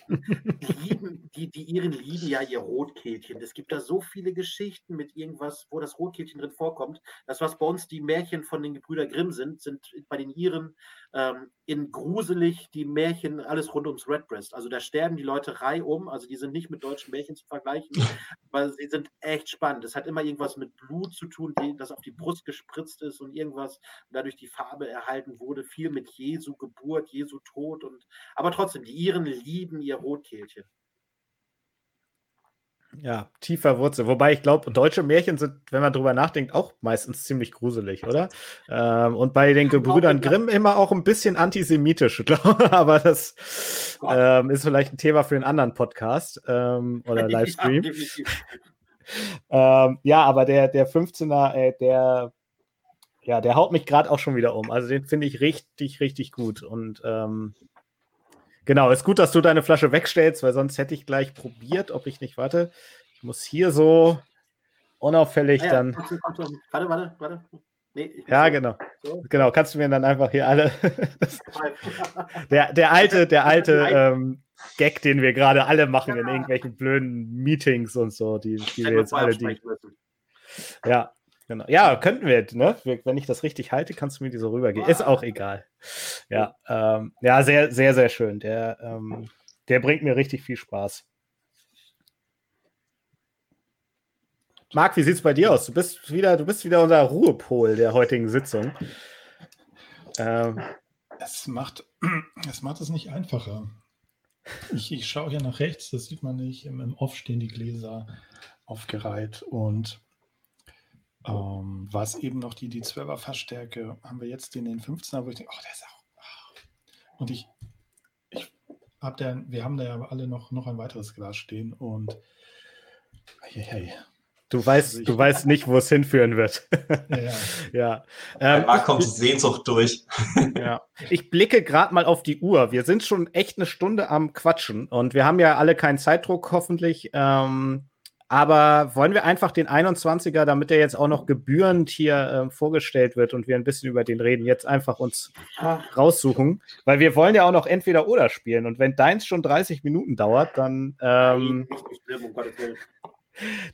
lieben, die, die Iren lieben ja ihr Rotkehlchen. Es gibt da so viele Geschichten mit irgendwas, wo das Rotkehlchen drin vorkommt. Das, was bei uns die Märchen von den Gebrüder Grimm sind, sind bei den Iren ähm, in gruselig die Märchen, alles rund ums Redbreast. Also da sterben die Leute reihum, also die sind nicht mit deutschen Märchen zu vergleichen, (laughs) aber sie sind echt spannend. Es hat immer irgendwas mit Blut zu tun, die, das auf die Brust gespritzt ist und irgendwas dadurch die Farbe erhalten wurde, viel mit Jesu Geburt, Jesu Tod und aber trotzdem, die Iren lieben ihr Rotkehlchen. Ja, tiefer Wurzel. Wobei ich glaube, deutsche Märchen sind, wenn man drüber nachdenkt, auch meistens ziemlich gruselig, oder? Ähm, und bei den Gebrüdern Grimm immer auch ein bisschen antisemitisch, (laughs) glaube Aber das ähm, ist vielleicht ein Thema für einen anderen Podcast ähm, oder (laughs) Livestream. (laughs) Ähm, ja, aber der, der 15er, äh, der, ja, der haut mich gerade auch schon wieder um. Also den finde ich richtig, richtig gut. Und ähm, Genau, ist gut, dass du deine Flasche wegstellst, weil sonst hätte ich gleich probiert, ob ich nicht, warte, ich muss hier so unauffällig ah ja, dann. Warte, warte, warte. Nee, ja, genau. So. Genau, kannst du mir dann einfach hier alle. (laughs) der, der alte, der alte ähm, Gag, den wir gerade alle machen ja. in irgendwelchen blöden Meetings und so, die, die wir jetzt alle die. Ja, Genau. Ja, könnten wir, ne? Wenn ich das richtig halte, kannst du mir die so rübergehen. Ist auch egal. Ja, ähm, ja, sehr, sehr, sehr schön. Der, ähm, der bringt mir richtig viel Spaß. Marc, wie sieht es bei dir aus? Du bist wieder, du bist wieder unser Ruhepol der heutigen Sitzung. Ähm, es, macht, (clears throat) es macht es nicht einfacher. Ich, ich schaue hier nach rechts, das sieht man nicht. Im, im Off stehen die Gläser aufgereiht und ähm, was eben noch die, die 12er Fassstärke, haben wir jetzt den, den 15er, wo ich denke, oh, der ist auch. Oh. Und ich, ich hab der, wir haben da ja alle noch, noch ein weiteres Glas stehen und hey, hey. Du weißt, also du weißt nicht, wo es hinführen wird. Ja. ja. (laughs) ja. Ähm, Marc kommt die Sehnsucht durch. ja. Ich blicke gerade mal auf die Uhr. Wir sind schon echt eine Stunde am Quatschen und wir haben ja alle keinen Zeitdruck, hoffentlich. Ähm, aber wollen wir einfach den 21er, damit der jetzt auch noch gebührend hier äh, vorgestellt wird und wir ein bisschen über den reden, jetzt einfach uns raussuchen? Weil wir wollen ja auch noch entweder oder spielen. Und wenn deins schon 30 Minuten dauert, dann, ähm,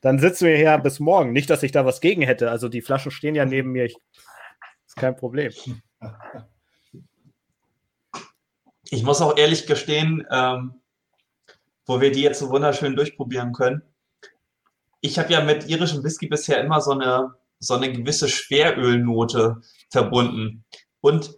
dann sitzen wir hier bis morgen. Nicht, dass ich da was gegen hätte. Also die Flaschen stehen ja neben mir. Ich, ist kein Problem. ich muss auch ehrlich gestehen, ähm, wo wir die jetzt so wunderschön durchprobieren können. Ich habe ja mit irischem Whisky bisher immer so eine, so eine gewisse Schwerölnote verbunden. Und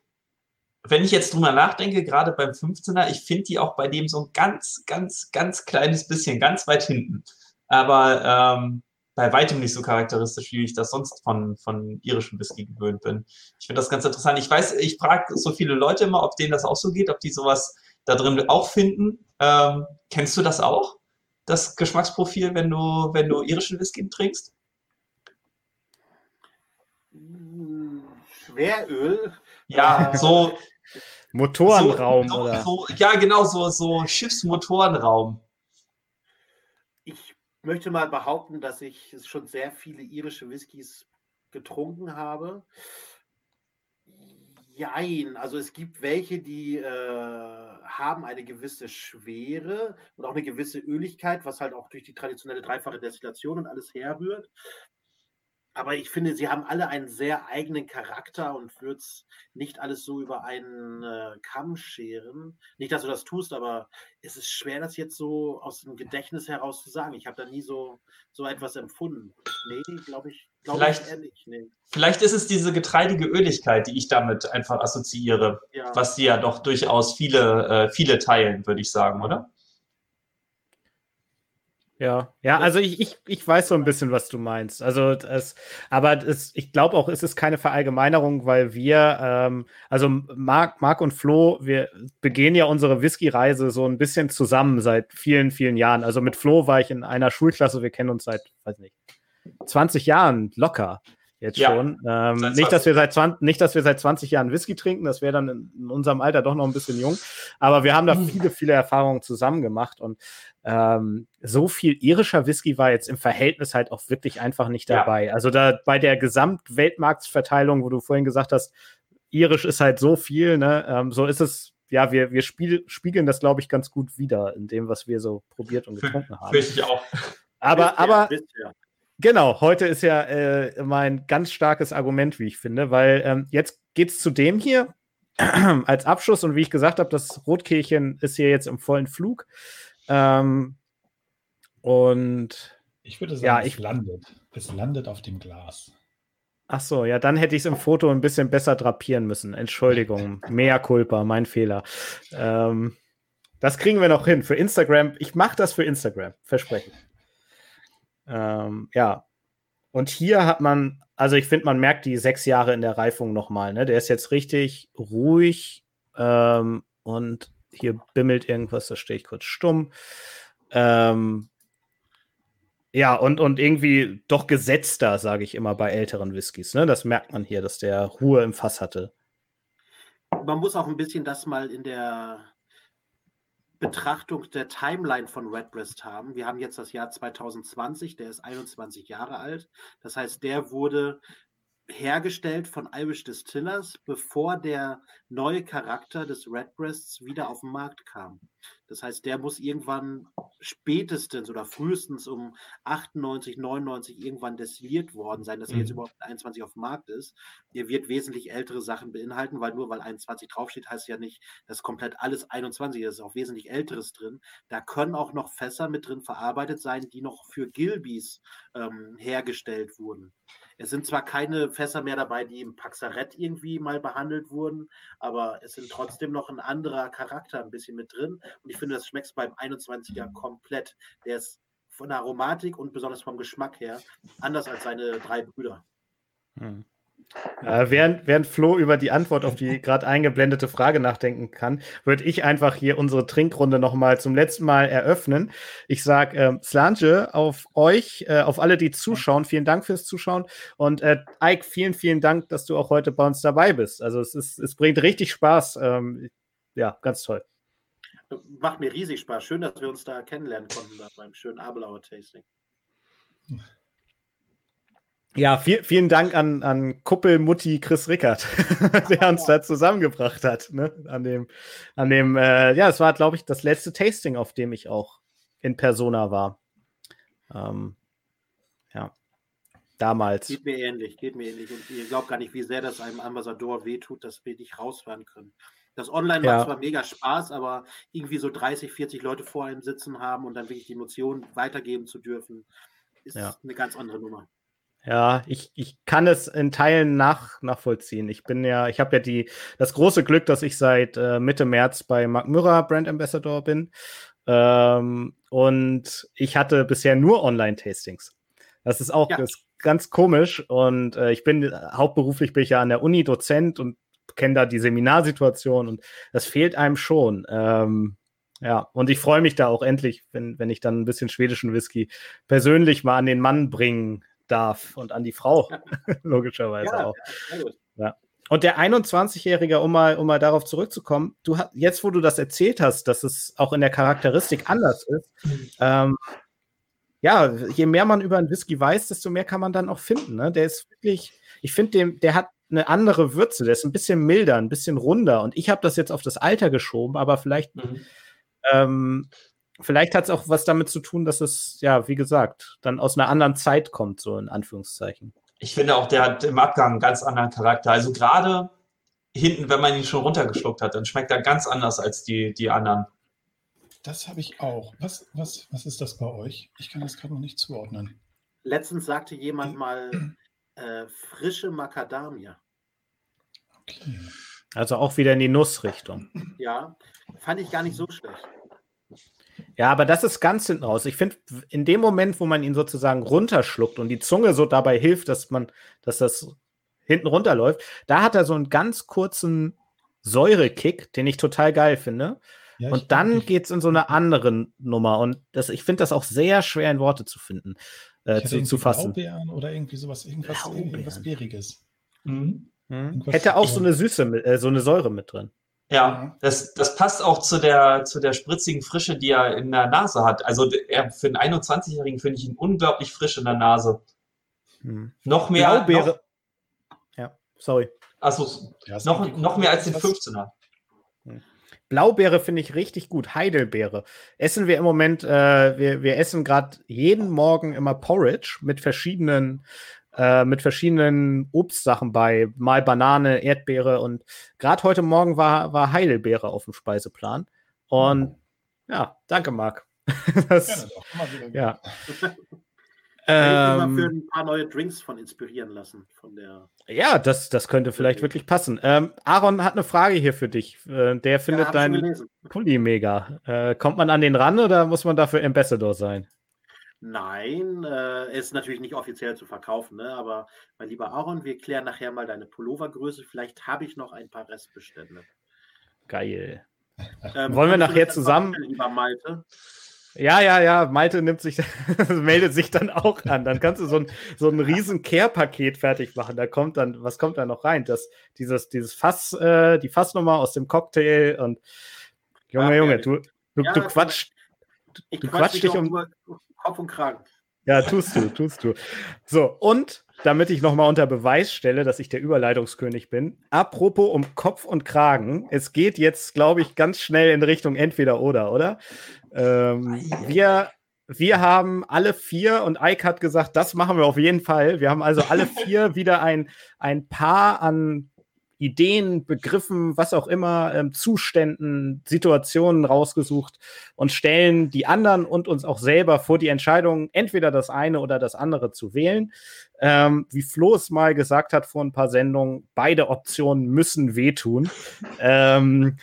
wenn ich jetzt drüber nachdenke, gerade beim 15er, ich finde die auch bei dem so ein ganz, ganz, ganz kleines bisschen, ganz weit hinten. Aber ähm, bei weitem nicht so charakteristisch, wie ich das sonst von, von irischem Whisky gewöhnt bin. Ich finde das ganz interessant. Ich weiß, ich frage so viele Leute immer, ob denen das auch so geht, ob die sowas da drin auch finden. Ähm, kennst du das auch? Das Geschmacksprofil, wenn du, wenn du irischen Whisky trinkst? Schweröl. Ja, so. (laughs) Motorenraum, so, oder? So, ja, genau, so, so Schiffsmotorenraum. Ich möchte mal behaupten, dass ich schon sehr viele irische Whiskys getrunken habe. Jein, also es gibt welche, die äh, haben eine gewisse Schwere und auch eine gewisse Öligkeit, was halt auch durch die traditionelle dreifache Destillation und alles herrührt. Aber ich finde, sie haben alle einen sehr eigenen Charakter und würde es nicht alles so über einen äh, Kamm scheren. Nicht, dass du das tust, aber es ist schwer, das jetzt so aus dem Gedächtnis heraus zu sagen. Ich habe da nie so, so etwas empfunden. Nee, glaube ich, glaube ich ehrlich. Nee. Vielleicht ist es diese getreidige Öligkeit, die ich damit einfach assoziiere, ja. was sie ja doch durchaus viele, äh, viele teilen, würde ich sagen, oder? Ja, ja, also ich, ich, ich weiß so ein bisschen, was du meinst. Also es, aber es, ich glaube auch, es ist keine Verallgemeinerung, weil wir, ähm, also Marc, Marc und Flo, wir begehen ja unsere Whisky-Reise so ein bisschen zusammen seit vielen, vielen Jahren. Also mit Flo war ich in einer Schulklasse, wir kennen uns seit, weiß nicht, 20 Jahren locker jetzt ja, schon. Ähm, nicht, dass wir seit 20, nicht, dass wir seit 20 Jahren Whisky trinken, das wäre dann in, in, unserem Alter doch noch ein bisschen jung. Aber wir haben da (laughs) viele, viele Erfahrungen zusammen gemacht und ähm, so viel irischer Whisky war jetzt im Verhältnis halt auch wirklich einfach nicht dabei. Ja. Also da bei der Gesamtweltmarktverteilung, wo du vorhin gesagt hast, irisch ist halt so viel, ne? Ähm, so ist es ja, wir, wir spiel, spiegeln das, glaube ich, ganz gut wieder in dem, was wir so probiert und getrunken haben. Richtig auch. Aber, aber, Genau, heute ist ja äh, mein ganz starkes Argument, wie ich finde, weil ähm, jetzt geht es zu dem hier (clears throat) als Abschluss und wie ich gesagt habe, das Rotkehlchen ist hier jetzt im vollen Flug. Ähm, und ich würde sagen, ja, es ich, landet. Es landet auf dem Glas. Ach so, ja, dann hätte ich es im Foto ein bisschen besser drapieren müssen. Entschuldigung, (laughs) mehr Culpa, mein Fehler. Ähm, das kriegen wir noch hin für Instagram. Ich mache das für Instagram, versprechen. Ähm, ja. Und hier hat man, also ich finde, man merkt die sechs Jahre in der Reifung nochmal. Ne? Der ist jetzt richtig ruhig ähm, und hier bimmelt irgendwas, da stehe ich kurz stumm. Ähm, ja, und, und irgendwie doch gesetzter, sage ich immer bei älteren Whiskys. Ne? Das merkt man hier, dass der Ruhe im Fass hatte. Man muss auch ein bisschen das mal in der Betrachtung der Timeline von Redbreast haben. Wir haben jetzt das Jahr 2020, der ist 21 Jahre alt. Das heißt, der wurde hergestellt von Irish Distillers, bevor der neue Charakter des Redbreasts wieder auf den Markt kam. Das heißt, der muss irgendwann spätestens oder frühestens um 98, 99 irgendwann destilliert worden sein, dass er jetzt mhm. überhaupt 21 auf dem Markt ist. Der wird wesentlich ältere Sachen beinhalten, weil nur weil 21 draufsteht, heißt ja nicht, dass komplett alles 21 ist. ist auch wesentlich älteres drin. Da können auch noch Fässer mit drin verarbeitet sein, die noch für Gilbys ähm, hergestellt wurden. Es sind zwar keine Fässer mehr dabei, die im Paxaret irgendwie mal behandelt wurden, aber es sind trotzdem noch ein anderer Charakter ein bisschen mit drin. Und ich finde, das schmeckt beim 21er komplett. Der ist von der Aromatik und besonders vom Geschmack her anders als seine drei Brüder. Hm. Äh, während, während Flo über die Antwort auf die (laughs) gerade eingeblendete Frage nachdenken kann, würde ich einfach hier unsere Trinkrunde nochmal zum letzten Mal eröffnen. Ich sage ähm, Slange auf euch, äh, auf alle, die zuschauen. Vielen Dank fürs Zuschauen. Und äh, Ike, vielen, vielen Dank, dass du auch heute bei uns dabei bist. Also es, ist, es bringt richtig Spaß. Ähm, ja, ganz toll. Macht mir riesig Spaß. Schön, dass wir uns da kennenlernen konnten beim schönen Abelauer Tasting. (laughs) Ja, viel, vielen Dank an, an Kuppelmutti Chris Rickert, (laughs) der uns da zusammengebracht hat. Ne? An dem, an dem äh, ja, es war, glaube ich, das letzte Tasting, auf dem ich auch in Persona war. Ähm, ja, damals. Geht mir ähnlich, geht mir ähnlich. Und ihr glaubt gar nicht, wie sehr das einem Ambassador wehtut, dass wir nicht rausfahren können. Das Online Ja. macht zwar mega Spaß, aber irgendwie so 30, 40 Leute vor einem sitzen haben und dann wirklich die Emotionen weitergeben zu dürfen, ist Ja. eine ganz andere Nummer. Ja, ich, ich kann es in Teilen nach, nachvollziehen. Ich bin ja, ich habe ja die, das große Glück, dass ich seit äh, Mitte März bei Mark Mürrer Brand Ambassador bin. Ähm, und ich hatte bisher nur Online-Tastings. Das ist auch Ja. ist ganz komisch. Und äh, ich bin hauptberuflich bin ich ja an der Uni Dozent und kenne da die Seminarsituation und das fehlt einem schon. Ähm, ja, und ich freue mich da auch endlich, wenn, wenn ich dann ein bisschen schwedischen Whisky persönlich mal an den Mann bringen darf und an die Frau, (laughs) logischerweise Ja, auch. Gut. Und der 21-Jährige, um mal, um mal darauf zurückzukommen, du hast, jetzt, wo du das erzählt hast, dass es auch in der Charakteristik anders ist, ähm, ja, je mehr man über einen Whisky weiß, desto mehr kann man dann auch finden. Ne? Der ist wirklich, ich finde, der hat eine andere Würze, der ist ein bisschen milder, ein bisschen runder. Und ich habe das jetzt auf das Alter geschoben, aber vielleicht, Mhm. ähm, vielleicht hat es auch was damit zu tun, dass es, ja, wie gesagt, dann aus einer anderen Zeit kommt, so in Anführungszeichen. Ich finde auch, der hat im Abgang einen ganz anderen Charakter. Also gerade hinten, wenn man ihn schon runtergeschluckt hat, dann schmeckt er ganz anders als die, die anderen. Das habe ich auch. Was, was, was ist das bei euch? Ich kann das gerade noch nicht zuordnen. Letztens sagte jemand mal äh, frische Macadamia. Okay. Also auch wieder in die Nussrichtung. Ja, fand ich gar nicht so schlecht. Ja, aber das ist ganz hinten raus. Ich finde, in dem Moment, wo man ihn sozusagen runterschluckt und die Zunge so dabei hilft, dass man, dass das hinten runterläuft, da hat er so einen ganz kurzen Säurekick, den ich total geil finde. Ja, Und dann geht es in so eine andere Nummer. Und das, ich finde das auch sehr schwer in Worte zu finden, äh, zu, zu fassen. Blaubeeren oder irgendwie sowas, irgendwas, Blaubeeren. irgendwas Bäriges. Mhm. Mhm. Hätte auch so eine Süße, äh, so eine Säure mit drin. Ja, das, das passt auch zu der, zu der spritzigen Frische, die er in der Nase hat. Also er, für einen 21-Jährigen finde ich ihn unglaublich frisch in der Nase. Mhm. Noch mehr, noch, Blaubeere. Ja, sorry. also Ja, ist noch, noch mehr als den was- 15er. Blaubeere finde ich richtig gut. Heidelbeere. Essen wir im Moment, äh, wir, wir essen gerade jeden Morgen immer Porridge mit verschiedenen, äh, mit verschiedenen Obstsachen bei. Mal Banane, Erdbeere und gerade heute Morgen war, war Heidelbeere auf dem Speiseplan. Und ja, danke, Marc. (laughs) das, ja. (laughs) Mich mal für Ähm, ein paar neue Drinks von inspirieren lassen. Von der ja, das, das könnte vielleicht wirklich passen. Ähm, Aaron hat eine Frage hier für dich. Äh, der findet hab ich schon dein gelesen. Pulli mega. Äh, kommt man an den ran oder muss man dafür Ambassador sein? Nein, äh, ist natürlich nicht offiziell zu verkaufen, ne? aber mein lieber Aaron, wir klären nachher mal deine Pullovergröße. Vielleicht habe ich noch ein paar Restbestände. Geil. Ähm, Wollen wir nachher zusammen- Lieber Malte? Ja, ja, ja, Malte nimmt sich, (laughs) meldet sich dann auch an. Dann kannst du so ein, so ein riesen Care-Paket fertig machen. Da kommt dann, was kommt da noch rein? Das, dieses, dieses Fass, äh, die Fassnummer aus dem Cocktail und Junge, Ja, Junge, du, du, Ja, du quatschst, Ich Du quatsch quatsch dich um- über Kopf und Kragen. ja, tust du, tust du. So, und damit ich nochmal unter Beweis stelle, dass ich der Überleitungskönig bin, apropos um Kopf und Kragen, es geht jetzt, glaube ich, ganz schnell in Richtung entweder oder, oder? Ähm, wir, wir haben alle vier und Ike hat gesagt, das machen wir auf jeden Fall. Wir haben also alle vier (laughs) wieder ein, ein Paar an Ideen, Begriffen, was auch immer, ähm, Zuständen, Situationen rausgesucht und stellen die anderen und uns auch selber vor die Entscheidung, entweder das eine oder das andere zu wählen. Ähm, wie Flo es mal gesagt hat vor ein paar Sendungen, beide Optionen müssen wehtun. (laughs) ähm,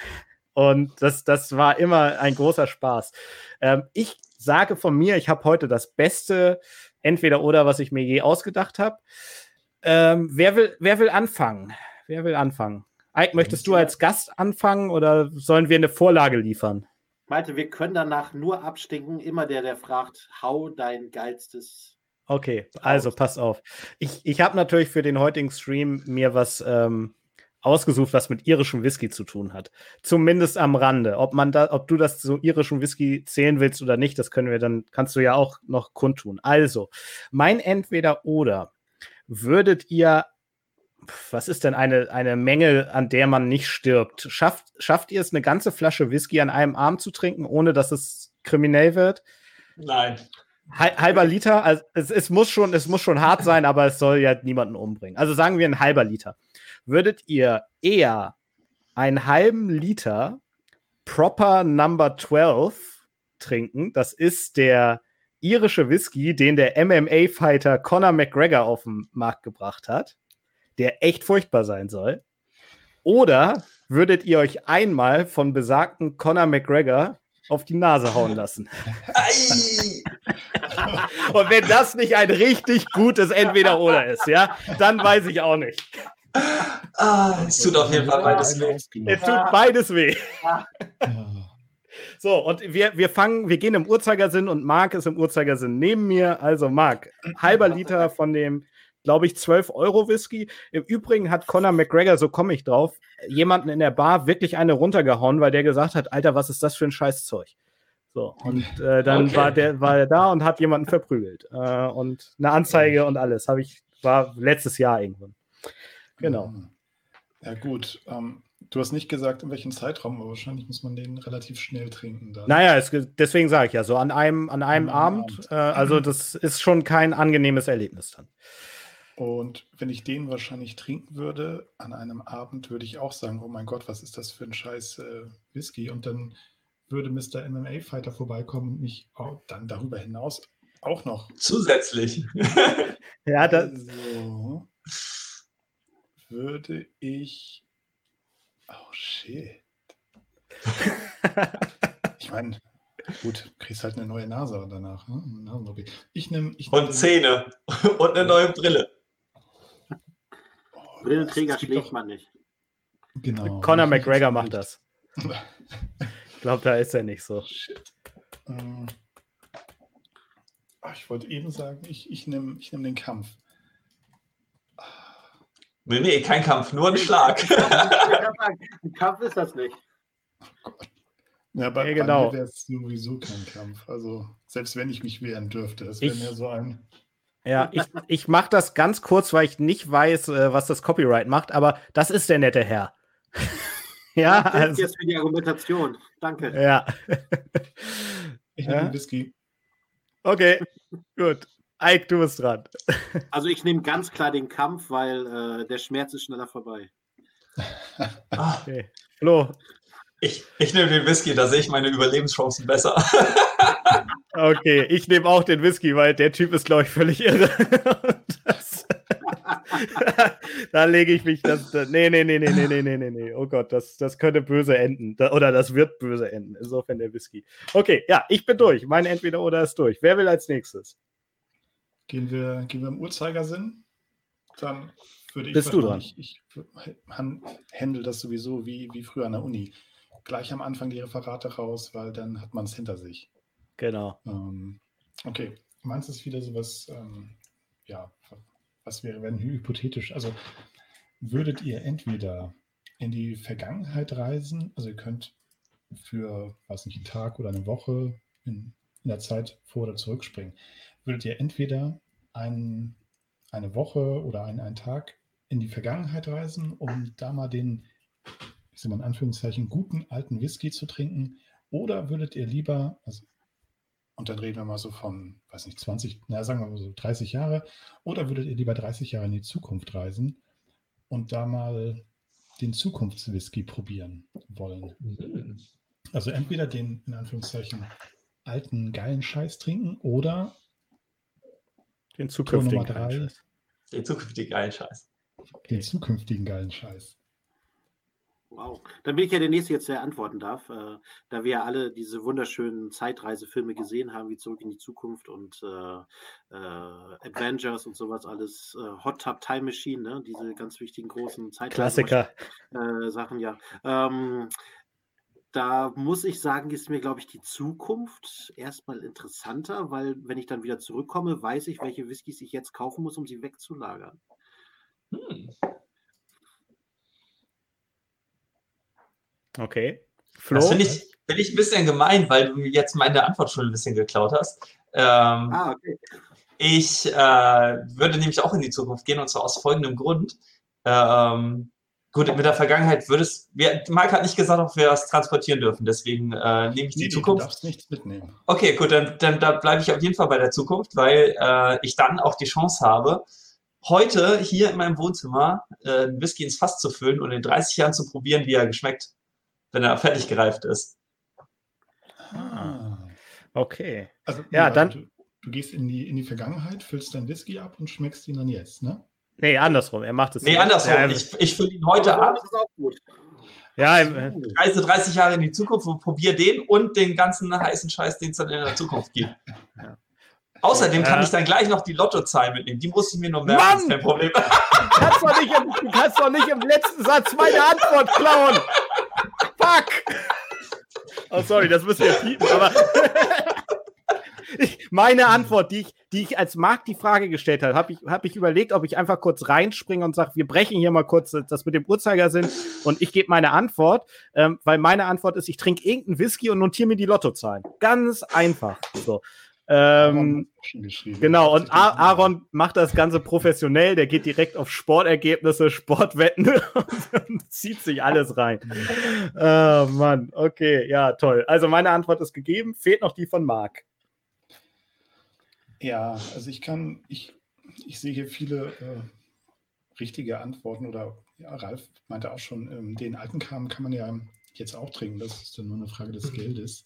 und das, das war immer ein großer Spaß. Ähm, ich sage von mir, ich habe heute das beste entweder oder, was ich mir je ausgedacht habe. Ähm, wer, will, wer will anfangen? Wer will anfangen? Ike, möchtest du als Gast anfangen oder sollen wir eine Vorlage liefern? Malte, wir können danach nur abstinken. Immer der, der fragt, hau dein geilstes. Okay, also pass auf. Ich, ich habe natürlich für den heutigen Stream mir was ähm, ausgesucht, was mit irischem Whisky zu tun hat. Zumindest am Rande. Ob man da, ob du das zu irischem Whisky zählen willst oder nicht, das können wir dann, kannst du ja auch noch kundtun. Also, mein Entweder-Oder. Würdet ihr, was ist denn eine, eine Menge, an der man nicht stirbt? Schafft, schafft ihr es, eine ganze Flasche Whisky an einem Arm zu trinken, ohne dass es kriminell wird? Nein. Hal- halber Liter, also es, es, muss schon, es muss schon hart sein, aber es soll ja niemanden umbringen. Also sagen wir ein halber Liter. Würdet ihr eher einen halben Liter Proper Number 12 trinken. Das ist der irische Whisky, den der MMA-Fighter Conor McGregor auf den Markt gebracht hat, der echt furchtbar sein soll. Oder würdet ihr euch einmal von besagten Conor McGregor auf die Nase hauen lassen? Und wenn das nicht ein richtig gutes Entweder-Oder ist, ja, dann weiß ich auch nicht. Ah, es tut auf jeden Fall beides weh. Es tut beides weh. So, und wir, wir fangen, wir gehen im Uhrzeigersinn und Marc ist im Uhrzeigersinn neben mir. Also Marc, halber Liter von dem, glaube ich, 12 Euro Whisky. Im Übrigen hat Conor McGregor, so komme ich drauf, jemanden in der Bar wirklich eine runtergehauen, weil der gesagt hat, Alter, was ist das für ein Scheißzeug? So, und äh, dann Okay. war der war er da und hat jemanden verprügelt. Äh, und eine Anzeige und alles. Habe ich, war letztes Jahr irgendwann. Genau. Ja, gut. Ähm, du hast nicht gesagt, in welchem Zeitraum, aber wahrscheinlich muss man den relativ schnell trinken. Dann. Naja, es, deswegen sage ich ja, so an einem, an einem An einem Abend, Abend. Äh, also (clears throat) das ist schon kein angenehmes Erlebnis dann. Und wenn ich den wahrscheinlich trinken würde, an einem Abend würde ich auch sagen, oh mein Gott, was ist das für ein scheiß äh, Whisky? Und dann würde Mr. MMA-Fighter vorbeikommen und mich auch dann darüber hinaus auch noch. Zusätzlich. (laughs) Ja, das, Also würde ich. Oh shit. (laughs) ich meine, gut, kriegst halt eine neue Nase danach. Ne? Ich nehme. Ich nehm Und Zähne. Und eine neue Brille. Brillenträger es schlägt doch- man nicht. Genau. Conor McGregor macht das. Ich glaube, da ist er nicht so. Shit. Ähm, ach, ich wollte eben sagen, ich, ich nehme ich nehm den Kampf. Nee, nee, kein Kampf, nur ein Schlag. Ein Kampf ist das nicht. Ja, bei, Ja, genau. bei mir wäre es sowieso kein Kampf. Also, selbst wenn ich mich wehren dürfte, das wäre mehr so ein. Ja, (laughs) ich, ich mache das ganz kurz, weil ich nicht weiß, äh, was das Copyright macht, aber das ist der nette Herr. (laughs) ja, Danke also, jetzt für die Argumentation. Danke. ja. Ich nehme Ja? den Whisky. Okay, gut. Ike, du bist dran. (laughs) Also ich nehme ganz klar den Kampf, weil äh, der Schmerz ist schneller vorbei. Okay. Flo, Ich, ich nehme den Whisky, da sehe ich meine Überlebenschancen besser. (laughs) okay, ich nehme auch den Whisky, weil der Typ ist, glaube ich, völlig irre. Das, da lege ich mich, das, das, nee, nee, nee, nee, nee, nee, nee, nee, nee, oh Gott, das, das könnte böse enden. Da, oder das wird böse enden, insofern der Whisky. Okay, ja, ich bin durch. Mein Entweder-Oder ist durch. Wer will als nächstes? Gehen wir, gehen wir im Uhrzeigersinn? Dann würde ich. Bist du dran? wahrscheinlich- Ich, han- handle das sowieso wie, wie früher an der Uni. Gleich am Anfang die Referate raus, weil dann hat man es hinter sich. Genau. Ähm, okay, meins ist wieder sowas, ähm, ja, was wäre, wenn hypothetisch, also würdet ihr entweder in die Vergangenheit reisen, also ihr könnt für, weiß nicht, einen Tag oder eine Woche in, in der Zeit vor- oder zurückspringen, würdet ihr entweder ein, eine Woche oder einen, einen Tag in die Vergangenheit reisen, um da mal den, ich sag mal in Anführungszeichen, guten alten Whisky zu trinken, oder würdet ihr lieber, also und dann reden wir mal so von, weiß nicht, 20, na sagen wir mal so 30 Jahre. Oder würdet ihr lieber 30 Jahre in die Zukunft reisen und da mal den Zukunftswhisky probieren wollen? Hm. Also entweder den, in Anführungszeichen, alten, geilen Scheiß trinken oder Den zukünftigen drei, Scheiß. Den zukünftigen geilen Scheiß. den zukünftigen geilen Scheiß. Wow. Dann bin ich ja der Nächste jetzt, der antworten darf, äh, da wir ja alle diese wunderschönen Zeitreisefilme gesehen haben, wie Zurück in die Zukunft und äh, äh, Avengers und sowas alles. Äh, Hot Tub Time Machine, ne? diese ganz wichtigen großen Zeitreisen. Klassiker. äh, Sachen, ja. Ähm, da muss ich sagen, ist mir, glaube ich, die Zukunft erstmal interessanter, weil wenn ich dann wieder zurückkomme, weiß ich, welche Whiskys ich jetzt kaufen muss, um sie wegzulagern. Hm. Okay. Flo? Das finde ich, find ich ein bisschen gemein, weil du mir jetzt meine Antwort schon ein bisschen geklaut hast. Ähm, Ah, okay. Ich äh, würde nämlich auch in die Zukunft gehen und zwar aus folgendem Grund. Ähm, gut, mit der Vergangenheit würde es. Wir, Marc hat nicht gesagt, ob wir es transportieren dürfen, deswegen äh, nehme ich die Nee, nee, du Zukunft. darfst nichts mitnehmen. Okay, gut, dann, dann da bleibe ich auf jeden Fall bei der Zukunft, weil äh, ich dann auch die Chance habe, heute hier in meinem Wohnzimmer äh, einen Whisky ins Fass zu füllen und in 30 Jahren zu probieren, wie er geschmeckt, wenn er fertig gereift ist. Ah. Okay. Also, Ja, dann- Du, du gehst in die, in die Vergangenheit, füllst dein Whisky ab und schmeckst ihn dann jetzt, ne? Nee, andersrum. Er macht es. Nee, andersrum. Ja, Ich, ich fülle ihn heute ab, Das ist auch gut. ja, im- reise 30 Jahre in die Zukunft und probiere den und den ganzen heißen Scheiß, den es dann in der Zukunft gibt. (laughs) Ja. Außerdem kann Ja. ich dann gleich noch die Lottozahlen mitnehmen. Die muss ich mir nur merken, Mann! ist kein Problem. du, kannst doch nicht im, du kannst doch nicht im letzten Satz meine Antwort klauen. (laughs) Fuck. Oh, sorry, das müssen wir piepen, aber. (laughs) Ich, meine Antwort, die ich, die ich als Marc die Frage gestellt habe, habe ich, hab ich überlegt, ob ich einfach kurz reinspringe und sage, wir brechen hier mal kurz das mit dem Uhrzeigersinn und ich gebe meine Antwort, ähm, weil meine Antwort ist, ich trinke irgendeinen Whisky und notiere mir die Lottozahlen. Ganz einfach. So. Ähm. Genau, und A Aaron macht das Ganze professionell, der geht direkt auf Sportergebnisse, Sportwetten (laughs) und zieht sich alles rein. Oh (laughs) Mann, okay, ja, toll. Also meine Antwort ist gegeben, fehlt noch die von Marc. Ja, also ich kann, ich, ich sehe hier viele äh, richtige Antworten oder ja, Ralf meinte auch schon, ähm, den alten Kram kann man ja jetzt auch trinken, das ist dann nur eine Frage des Geldes.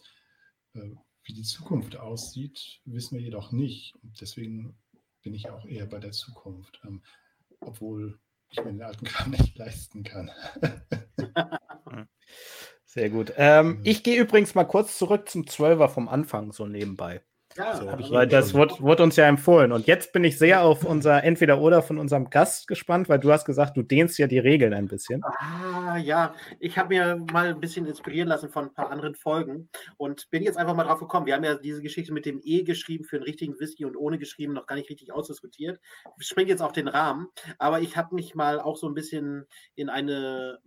Äh, wie die Zukunft aussieht, wissen wir jedoch nicht. Und deswegen bin ich auch eher bei der Zukunft, ähm, obwohl ich mir den alten (laughs) Kram nicht leisten kann. (laughs) Sehr gut. Ähm, ich gehe übrigens mal kurz zurück zum Zwölfer vom Anfang, so nebenbei. Ja, So, ich Weil das wurde, wurde uns ja empfohlen. Und jetzt bin ich sehr auf unser Entweder-Oder von unserem Gast gespannt, weil du hast gesagt, du dehnst ja die Regeln ein bisschen. Ah, ja, ich habe mir mal ein bisschen inspirieren lassen von ein paar anderen Folgen und bin jetzt einfach mal drauf gekommen. Wir haben ja diese Geschichte mit dem E geschrieben für einen richtigen Whisky und ohne geschrieben noch gar nicht richtig ausdiskutiert. Ich springe jetzt auf den Rahmen, aber ich habe mich mal auch so ein bisschen in eine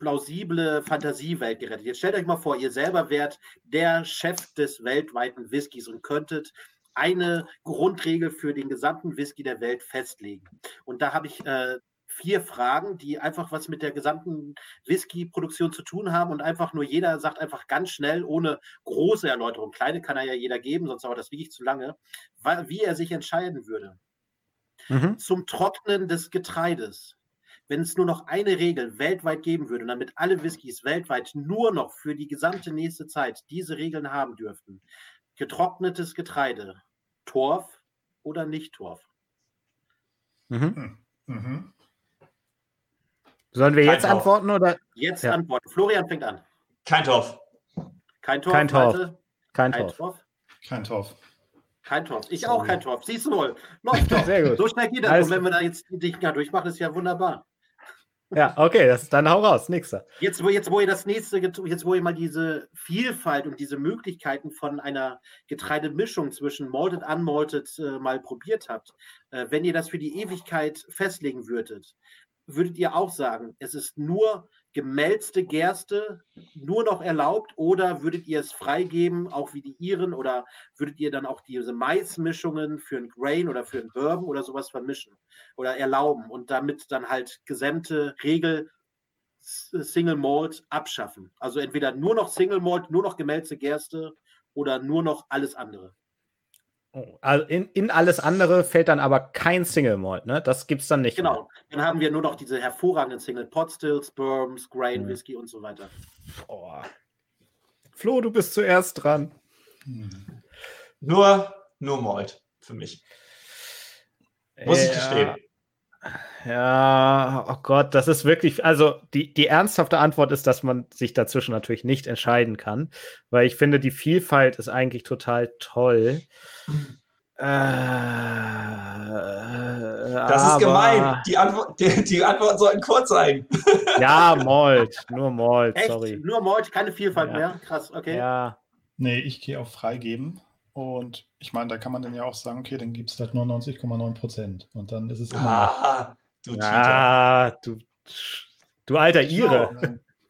plausible Fantasiewelt gerettet. Jetzt stellt euch mal vor, ihr selber wärt der Chef des weltweiten Whiskys und könntet eine Grundregel für den gesamten Whisky der Welt festlegen. Und da habe ich äh, vier Fragen, die einfach was mit der gesamten Whisky-Produktion zu tun haben und einfach nur jeder sagt einfach ganz schnell, ohne große Erläuterung, kleine kann er ja jeder geben, sonst dauert das wirklich zu lange, wie er sich entscheiden würde. Mhm. Zum Trocknen des Getreides. Wenn es nur noch eine Regel weltweit geben würde und damit alle Whiskys weltweit nur noch für die gesamte nächste Zeit diese Regeln haben dürften. Getrocknetes Getreide, Torf oder nicht Torf? Mhm. Mhm. Sollen wir Kein jetzt Torf. antworten oder Jetzt Ja. antworten. Florian fängt an. Kein Torf. Kein Torf. Kein Torf. Malte? kein Kein Torf? Torf. Kein Torf. Kein Torf. Ich Sorry. auch kein Torf. Siehst du wohl. Läuft doch. (laughs) Sehr gut. So schnell geht das. Alles Und wenn wir da jetzt die Dinger durchmachen, ist ja wunderbar. Ja, okay, das, dann hau raus, nächster. Jetzt, wo, jetzt, wo ihr das nächste, jetzt, wo ihr mal diese Vielfalt und diese Möglichkeiten von einer Getreidemischung zwischen Malted, Unmalted äh, mal probiert habt, äh, wenn ihr das für die Ewigkeit festlegen würdet, würdet ihr auch sagen, es ist nur gemälzte Gerste nur noch erlaubt oder würdet ihr es freigeben, auch wie die Iren, oder würdet ihr dann auch diese Maismischungen für ein Grain oder für ein Bourbon oder sowas vermischen oder erlauben und damit dann halt gesamte Regel Single Malt abschaffen? Also entweder nur noch Single Malt, nur noch gemälzte Gerste oder nur noch alles andere. Also in, in alles andere fällt dann aber kein Single Malt, ne? Das gibt's dann nicht. Genau. Dann haben wir nur noch diese hervorragenden Single Pot Stills, Bourbons, Grain, Mhm. Whisky und so weiter. Mehr. Oh. Flo, du bist zuerst dran. Hm. Nur, nur Malt für mich. Muss ich Ja. gestehen. Ja, oh Gott, das ist wirklich, also die, die ernsthafte Antwort ist, dass man sich dazwischen natürlich nicht entscheiden kann, weil ich finde, die Vielfalt ist eigentlich total toll. Äh, Das ist gemein. Die, Antwort, die, die Antworten sollten kurz sein. Ja, Malt, nur Malt, Echt? sorry. Nur Malt, keine Vielfalt Ja. mehr? Krass, okay. Ja, Nee, ich gehe auf freigeben. Und ich meine, da kann man dann ja auch sagen, okay, dann gibt es halt nur 90,9 Prozent. Und dann ist es immer Ah, du ah, du, du alter Ire. noch.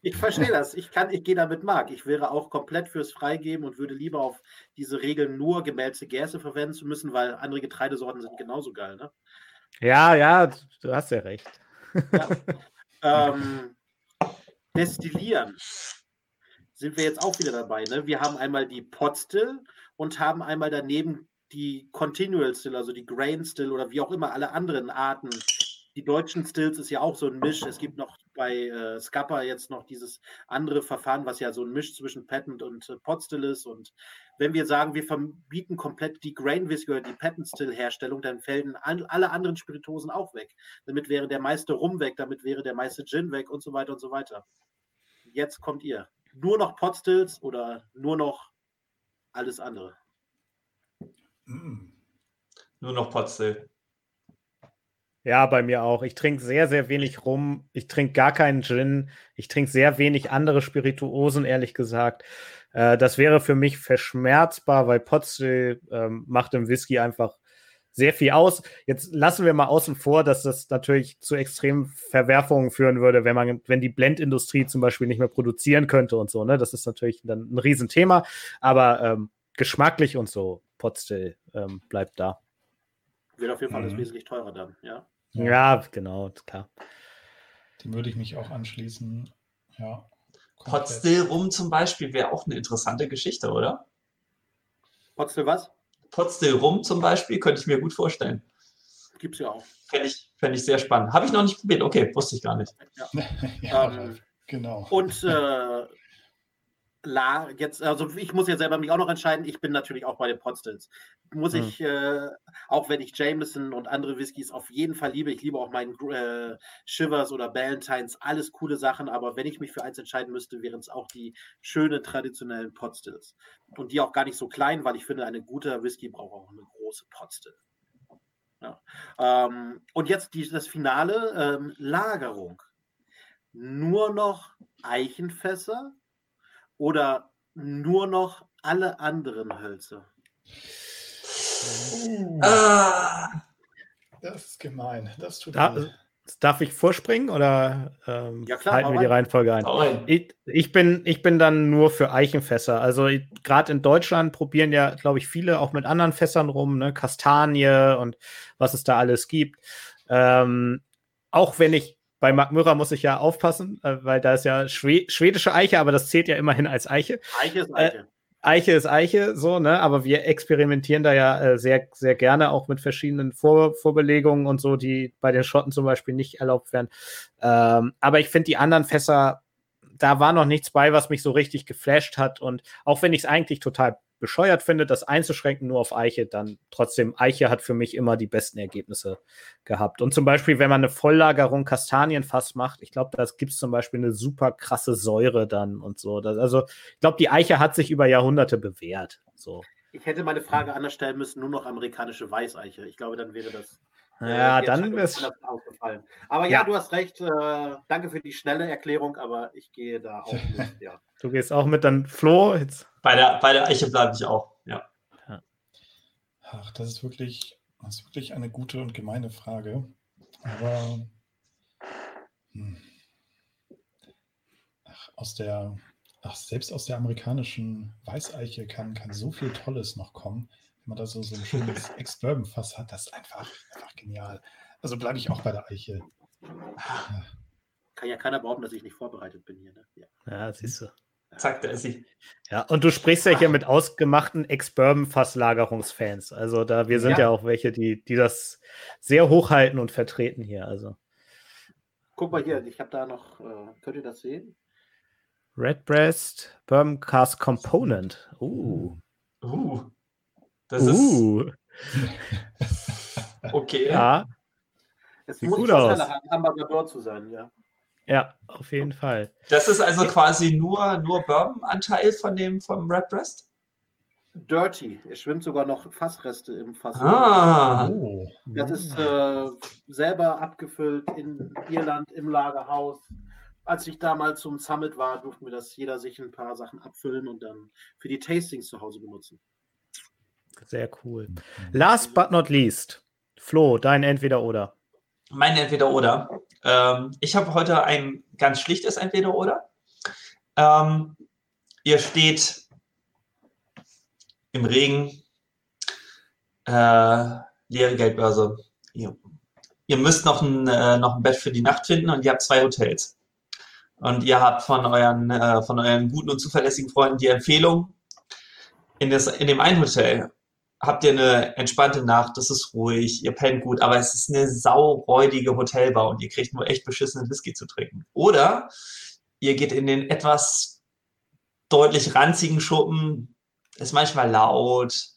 Ich verstehe das. Ich kann, ich gehe damit Mark. Ich wäre auch komplett fürs Freigeben und würde lieber auf diese Regeln nur gemälzte Gerste verwenden zu müssen, weil andere Getreidesorten sind genauso geil. Ne? Ja, ja, du hast ja recht. ähm, destillieren sind wir jetzt auch wieder dabei. Ne? Wir haben einmal die Potstill und haben einmal daneben die Continual Still, also die Grain Still oder wie auch immer alle anderen Arten. Die deutschen Stills ist ja auch so ein Misch. Es gibt noch bei äh, Scappa jetzt noch dieses andere Verfahren, was ja so ein Misch zwischen Patent und äh, Pot Still ist. Und wenn wir sagen, wir verbieten komplett die Grain Whisky oder die Patent Still Herstellung, dann fällen an, alle anderen Spirituosen auch weg. Damit wäre der meiste Rum weg, damit wäre der meiste Gin weg und so weiter und so weiter. Jetzt kommt ihr. Nur noch Pot Stills oder nur noch alles andere? Mm. Nur noch Potstill. Ja, bei mir auch. Ich trinke sehr, sehr wenig rum. Ich trinke gar keinen Gin. Ich trinke sehr wenig andere Spirituosen, ehrlich gesagt. Äh, das wäre für mich verschmerzbar, weil Potstill ähm, macht im Whisky einfach sehr viel aus. Jetzt lassen wir mal außen vor, dass das natürlich zu extremen Verwerfungen führen würde, wenn man, wenn die Blendindustrie zum Beispiel nicht mehr produzieren könnte und so. Ne? Das ist natürlich dann ein Riesenthema. Aber ähm, geschmacklich und so, Potstill ähm, bleibt da. Wird auf jeden Fall mhm. wesentlich teurer dann, ja? Ja, ja genau, klar. Dem würde ich mich auch anschließen. Ja. Potstill rum zum Beispiel wäre auch eine interessante Geschichte, oder? Potstill was? Potstill rum zum Beispiel, könnte ich mir gut vorstellen. Gibt es ja auch. Fände ich, fänd ich sehr spannend. Habe ich noch nicht probiert. Okay, wusste ich gar nicht. Ja, (laughs) ja ähm, genau. Und äh, La, jetzt, also ich muss ja selber mich auch noch entscheiden. Ich bin natürlich auch bei den Potstills. Muss hm. ich, äh, auch wenn ich Jameson und andere Whiskys auf jeden Fall liebe, ich liebe auch meinen äh, Shivers oder Ballantines, alles coole Sachen, aber wenn ich mich für eins entscheiden müsste, wären es auch die schönen traditionellen Potstills. Und die auch gar nicht so klein, weil ich finde, ein guter Whisky braucht auch eine große Potstill. Ja. Ähm, und jetzt die, das Finale, ähm, Lagerung. Nur noch Eichenfässer oder nur noch alle anderen Hölzer? Ah, das ist gemein. Das tut da, Darf ich vorspringen oder ähm, ja, klar, halten wir die Reihenfolge ein? Ich, ich, bin, ich bin dann nur für Eichenfässer. Also gerade in Deutschland probieren ja, glaube ich, viele auch mit anderen Fässern rum, ne? Kastanie und was es da alles gibt. Ähm, auch wenn ich bei Mark Mürrer muss ich ja aufpassen, äh, weil da ist ja Schwe schwedische Eiche, aber das zählt ja immerhin als Eiche. Eiche ist Eiche. Äh, Eiche ist Eiche, so, ne? Aber wir experimentieren da ja äh, sehr, sehr gerne auch mit verschiedenen Vor Vorbelegungen und so, die bei den Schotten zum Beispiel nicht erlaubt werden. Ähm, aber ich finde die anderen Fässer, da war noch nichts bei, was mich so richtig geflasht hat. Und auch wenn ich es eigentlich total bescheuert finde, das einzuschränken nur auf Eiche, dann trotzdem, Eiche hat für mich immer die besten Ergebnisse gehabt. Und zum Beispiel, wenn man eine Volllagerung Kastanienfass macht, ich glaube, da gibt es zum Beispiel eine super krasse Säure dann und so. Das, also, ich glaube, die Eiche hat sich über Jahrhunderte bewährt. So. Ich hätte meine Frage anders stellen müssen, nur noch amerikanische Weißeiche. Ich glaube, dann wäre das. Äh, ja, dann wäre es. aufgefallen. Aber ja, ja, du hast recht. Äh, danke für die schnelle Erklärung, aber ich gehe da auch (laughs) mit. Ja. Du gehst auch mit dann Flo jetzt. Bei der, bei der Eiche bleibe ich auch, ja. Ach, das ist wirklich, das ist wirklich eine gute und gemeine Frage. Aber hm. ach, aus der, ach, selbst aus der amerikanischen Weißeiche kann, kann so viel Tolles noch kommen. Wenn man da so, so ein schönes (laughs) Ex-Bourbon-Fass hat, das ist einfach, einfach genial. Also bleibe ich auch bei der Eiche. Kann ja keiner behaupten, dass ich nicht vorbereitet bin hier. Ne? Ja. ja, siehst du. Zack, da ist sie. Ja, und du sprichst ja hier mit ausgemachten Ex-Bourbon-Fass-Lagerungsfans. Also da, wir sind ja. ja. auch welche, die, die das sehr hochhalten und vertreten hier. Also. Guck mal hier, ich habe da noch, äh, könnt ihr das sehen? Redbreast Bourbon Cast Component. Uh. Uh. Das uh. ist. (laughs) okay. Ja. Es Sieht muss gut aus. Ambassador zu sein, ja. Ja, auf jeden Fall. Das ist also quasi nur, nur Bourbon-Anteil von dem vom Redbreast? Dirty. Es schwimmt sogar noch Fassreste im Fass. Ah. Oh. Das ist äh, selber abgefüllt in Irland im Lagerhaus. Als ich damals zum Summit war, durften wir das jeder sich ein paar Sachen abfüllen und dann für die Tastings zu Hause benutzen. Sehr cool. Last but not least, Flo, dein Entweder-Oder. Mein Entweder-Oder. Ähm, ich habe heute ein ganz schlichtes Entweder-Oder. Ähm, ihr steht im Regen, äh, leere Geldbörse. Ihr, ihr müsst noch ein, äh, noch ein Bett für die Nacht finden und ihr habt zwei Hotels. Und ihr habt von euren, äh, von euren guten und zuverlässigen Freunden die Empfehlung, in, das, in dem einen Hotel habt ihr eine entspannte Nacht, es ist ruhig, ihr pennt gut, aber es ist eine sauräudige Hotelbar und ihr kriegt nur echt beschissenen Whisky zu trinken. Oder ihr geht in den etwas deutlich ranzigen Schuppen, ist manchmal laut,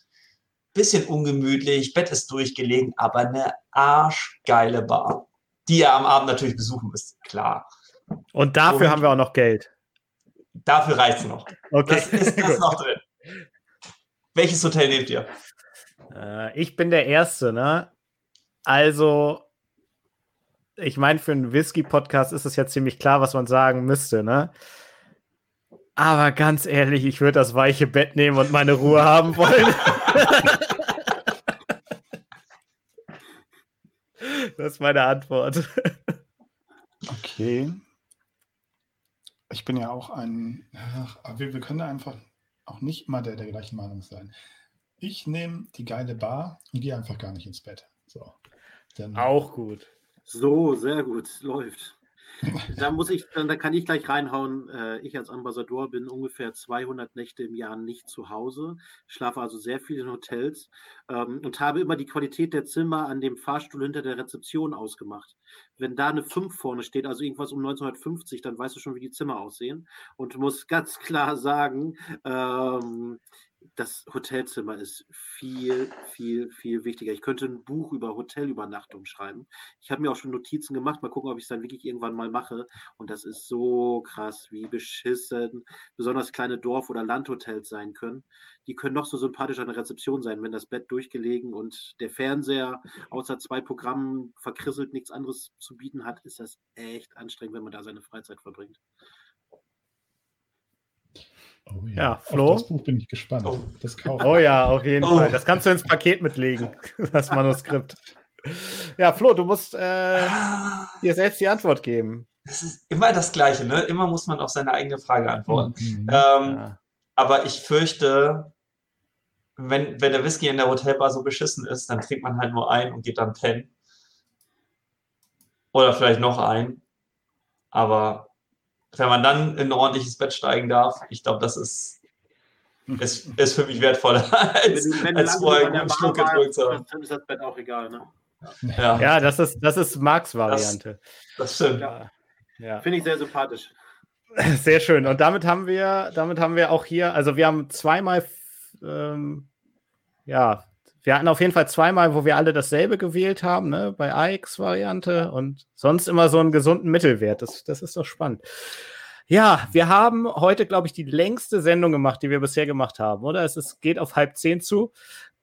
bisschen ungemütlich, Bett ist durchgelegen, aber eine arschgeile Bar, die ihr am Abend natürlich besuchen müsst, klar. Und dafür und haben wir auch noch Geld. Dafür reicht es noch. Okay. Das ist das (laughs) noch drin. Welches Hotel nehmt ihr? Äh, ich bin der Erste, ne? Also, ich meine, für einen Whisky-Podcast ist es ja ziemlich klar, was man sagen müsste, ne? Aber ganz ehrlich, ich würde das weiche Bett nehmen und meine Ruhe haben wollen. (laughs) das ist meine Antwort. Okay. Ich bin ja auch ein. Ach, wir, wir können einfach auch nicht immer der, der gleichen Meinung sein. Ich nehme die geile Bar und gehe einfach gar nicht ins Bett. So. Dann, auch gut. So, sehr gut. Läuft. (laughs) da muss ich, da kann ich gleich reinhauen. Äh, ich als Ambassador bin ungefähr 200 Nächte im Jahr nicht zu Hause, schlafe also sehr viel in Hotels ähm, und habe immer die Qualität der Zimmer an dem Fahrstuhl hinter der Rezeption ausgemacht. Wenn da eine 5 vorne steht, also irgendwas um 1950, dann weißt du schon, wie die Zimmer aussehen. Und du musst ganz klar sagen, ähm, das Hotelzimmer ist viel, viel, viel wichtiger. Ich könnte ein Buch über Hotelübernachtung schreiben. Ich habe mir auch schon Notizen gemacht. Mal gucken, ob ich es dann wirklich irgendwann mal mache. Und das ist so krass, wie beschissen besonders kleine Dorf- oder Landhotels sein können. Die können noch so sympathisch an der Rezeption sein, wenn das Bett durchgelegen und der Fernseher außer zwei Programmen verkrisselt nichts anderes zu bieten hat, ist das echt anstrengend, wenn man da seine Freizeit verbringt. Oh ja. ja, Flo. Auf das Buch bin ich gespannt. Oh, oh ja, auf jeden oh. Fall. Das kannst du ins Paket mitlegen, (laughs) das Manuskript. Ja, Flo, du musst äh, dir selbst die Antwort geben. Das ist immer das Gleiche, ne? Immer muss man auf seine eigene Frage antworten. Mhm. Ähm, ja. Aber ich fürchte, wenn, wenn der Whisky in der Hotelbar so beschissen ist, dann trinkt man halt nur ein und geht dann pennen. Oder vielleicht noch ein. Aber wenn man dann in ein ordentliches Bett steigen darf, ich glaube, das ist, ist, ist für mich wertvoller, (laughs) als, wenn du, als vorher einen Schluck gedrückt zu haben. Dann ist das Bett auch egal, ne? Ja, ja das ist, das ist Marks Variante. Das, das stimmt. Ja. Ja. Finde ich sehr sympathisch. Sehr schön. Und damit haben wir, damit haben wir auch hier, also wir haben zweimal, ähm, ja, wir hatten auf jeden Fall zweimal, wo wir alle dasselbe gewählt haben, ne, bei AX-Variante und sonst immer so einen gesunden Mittelwert. Das, das ist doch spannend. Ja, wir haben heute, glaube ich, die längste Sendung gemacht, die wir bisher gemacht haben, oder? Es ist, geht auf halb zehn zu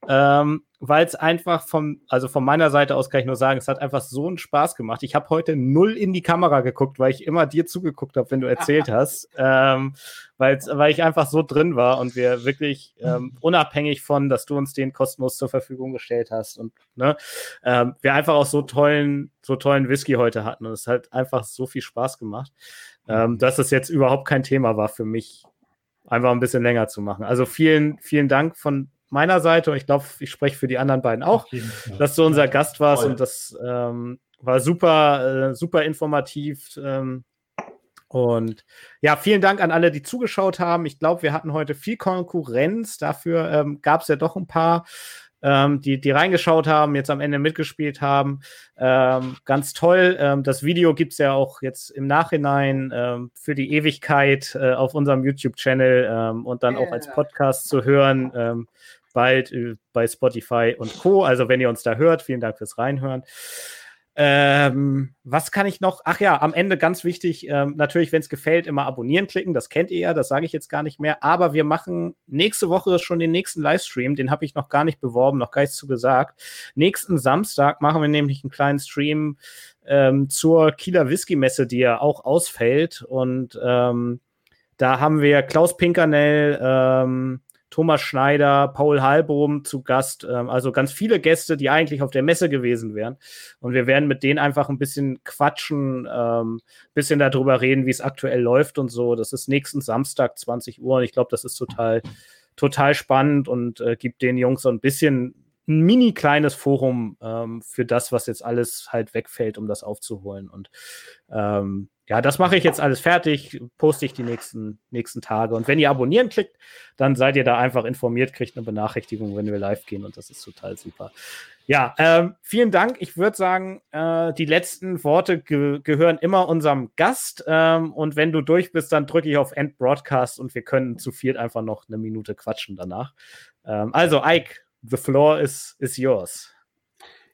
ähm, weil es einfach vom, also von meiner Seite aus kann ich nur sagen, es hat einfach so einen Spaß gemacht. Ich habe heute null in die Kamera geguckt, weil ich immer dir zugeguckt habe, wenn du erzählt (laughs) hast, ähm, weil ich einfach so drin war und wir wirklich ähm, unabhängig von, dass du uns den kostenlos zur Verfügung gestellt hast und ne, ähm, wir einfach auch so tollen, so tollen Whisky heute hatten und es hat einfach so viel Spaß gemacht, ähm, dass es jetzt überhaupt kein Thema war für mich, einfach ein bisschen länger zu machen. Also vielen, vielen Dank von meiner Seite und ich glaube, ich spreche für die anderen beiden auch, dass du unser Gast warst Voll. und das ähm, war super, äh, super informativ. Ähm, und ja, vielen Dank an alle, die zugeschaut haben. Ich glaube, wir hatten heute viel Konkurrenz. Dafür ähm, gab es ja doch ein paar, ähm, die, die reingeschaut haben, jetzt am Ende mitgespielt haben. Ähm, ganz toll. Ähm, das Video gibt es ja auch jetzt im Nachhinein ähm, für die Ewigkeit äh, auf unserem YouTube-Channel ähm, und dann yeah. auch als Podcast zu hören. Bald äh, bei Spotify und Co. Also wenn ihr uns da hört, vielen Dank fürs Reinhören. Ähm, was kann ich noch? Ach ja, am Ende ganz wichtig, ähm, natürlich, wenn es gefällt, immer abonnieren klicken. Das kennt ihr ja, das sage ich jetzt gar nicht mehr. Aber wir machen nächste Woche schon den nächsten Livestream. Den habe ich noch gar nicht beworben, noch gar nichts zu gesagt. Nächsten Samstag machen wir nämlich einen kleinen Stream ähm, zur Kieler Whisky Messe, die ja auch ausfällt. Und ähm, da haben wir Klaus Pinkernell, ähm, Thomas Schneider, Paul Halbrum zu Gast. Ähm, also ganz viele Gäste, die eigentlich auf der Messe gewesen wären. Und wir werden mit denen einfach ein bisschen quatschen, ähm, bisschen darüber reden, wie es aktuell läuft und so. Das ist nächsten Samstag, 20 Uhr. Und ich glaube, das ist total, total spannend und äh, gibt den Jungs so ein bisschen ein mini kleines Forum ähm, für das, was jetzt alles halt wegfällt, um das aufzuholen. Und ähm, ja, das mache ich jetzt alles fertig, poste ich die nächsten, nächsten Tage. Und wenn ihr abonnieren klickt, dann seid ihr da einfach informiert, kriegt eine Benachrichtigung, wenn wir live gehen. Und das ist total super. Ja, ähm, vielen Dank. Ich würde sagen, äh, die letzten Worte ge gehören immer unserem Gast. Ähm, und wenn du durch bist, dann drücke ich auf End Broadcast und wir können zu viert einfach noch eine Minute quatschen danach. Ähm, also, Ike, the floor is, is yours.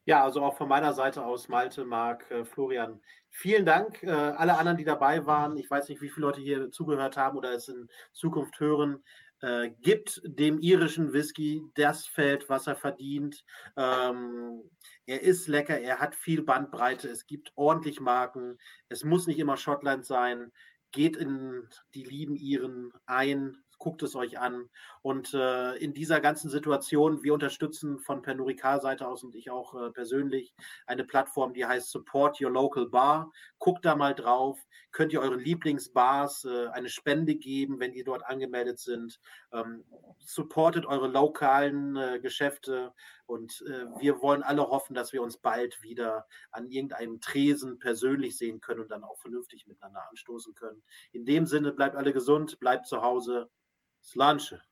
Ja, also auch von meiner Seite aus, Malte, Marc, äh, Florian, vielen Dank. Äh, alle anderen, die dabei waren, ich weiß nicht, wie viele Leute hier zugehört haben oder es in Zukunft hören, äh, gibt dem irischen Whisky das Feld, was er verdient. Ähm, er ist lecker, er hat viel Bandbreite, es gibt ordentlich Marken. Es muss nicht immer Schottland sein. Geht in die lieben Iren ein, guckt es euch an. Und äh, in dieser ganzen Situation, wir unterstützen von Pernod Seite aus und ich auch äh, persönlich eine Plattform, die heißt Support Your Local Bar. Guckt da mal drauf. Könnt ihr euren Lieblingsbars äh, eine Spende geben, wenn ihr dort angemeldet sind. Ähm, supportet eure lokalen äh, Geschäfte und äh, wir wollen alle hoffen, dass wir uns bald wieder an irgendeinem Tresen persönlich sehen können und dann auch vernünftig miteinander anstoßen können. In dem Sinne, bleibt alle gesund, bleibt zu Hause. Slanche.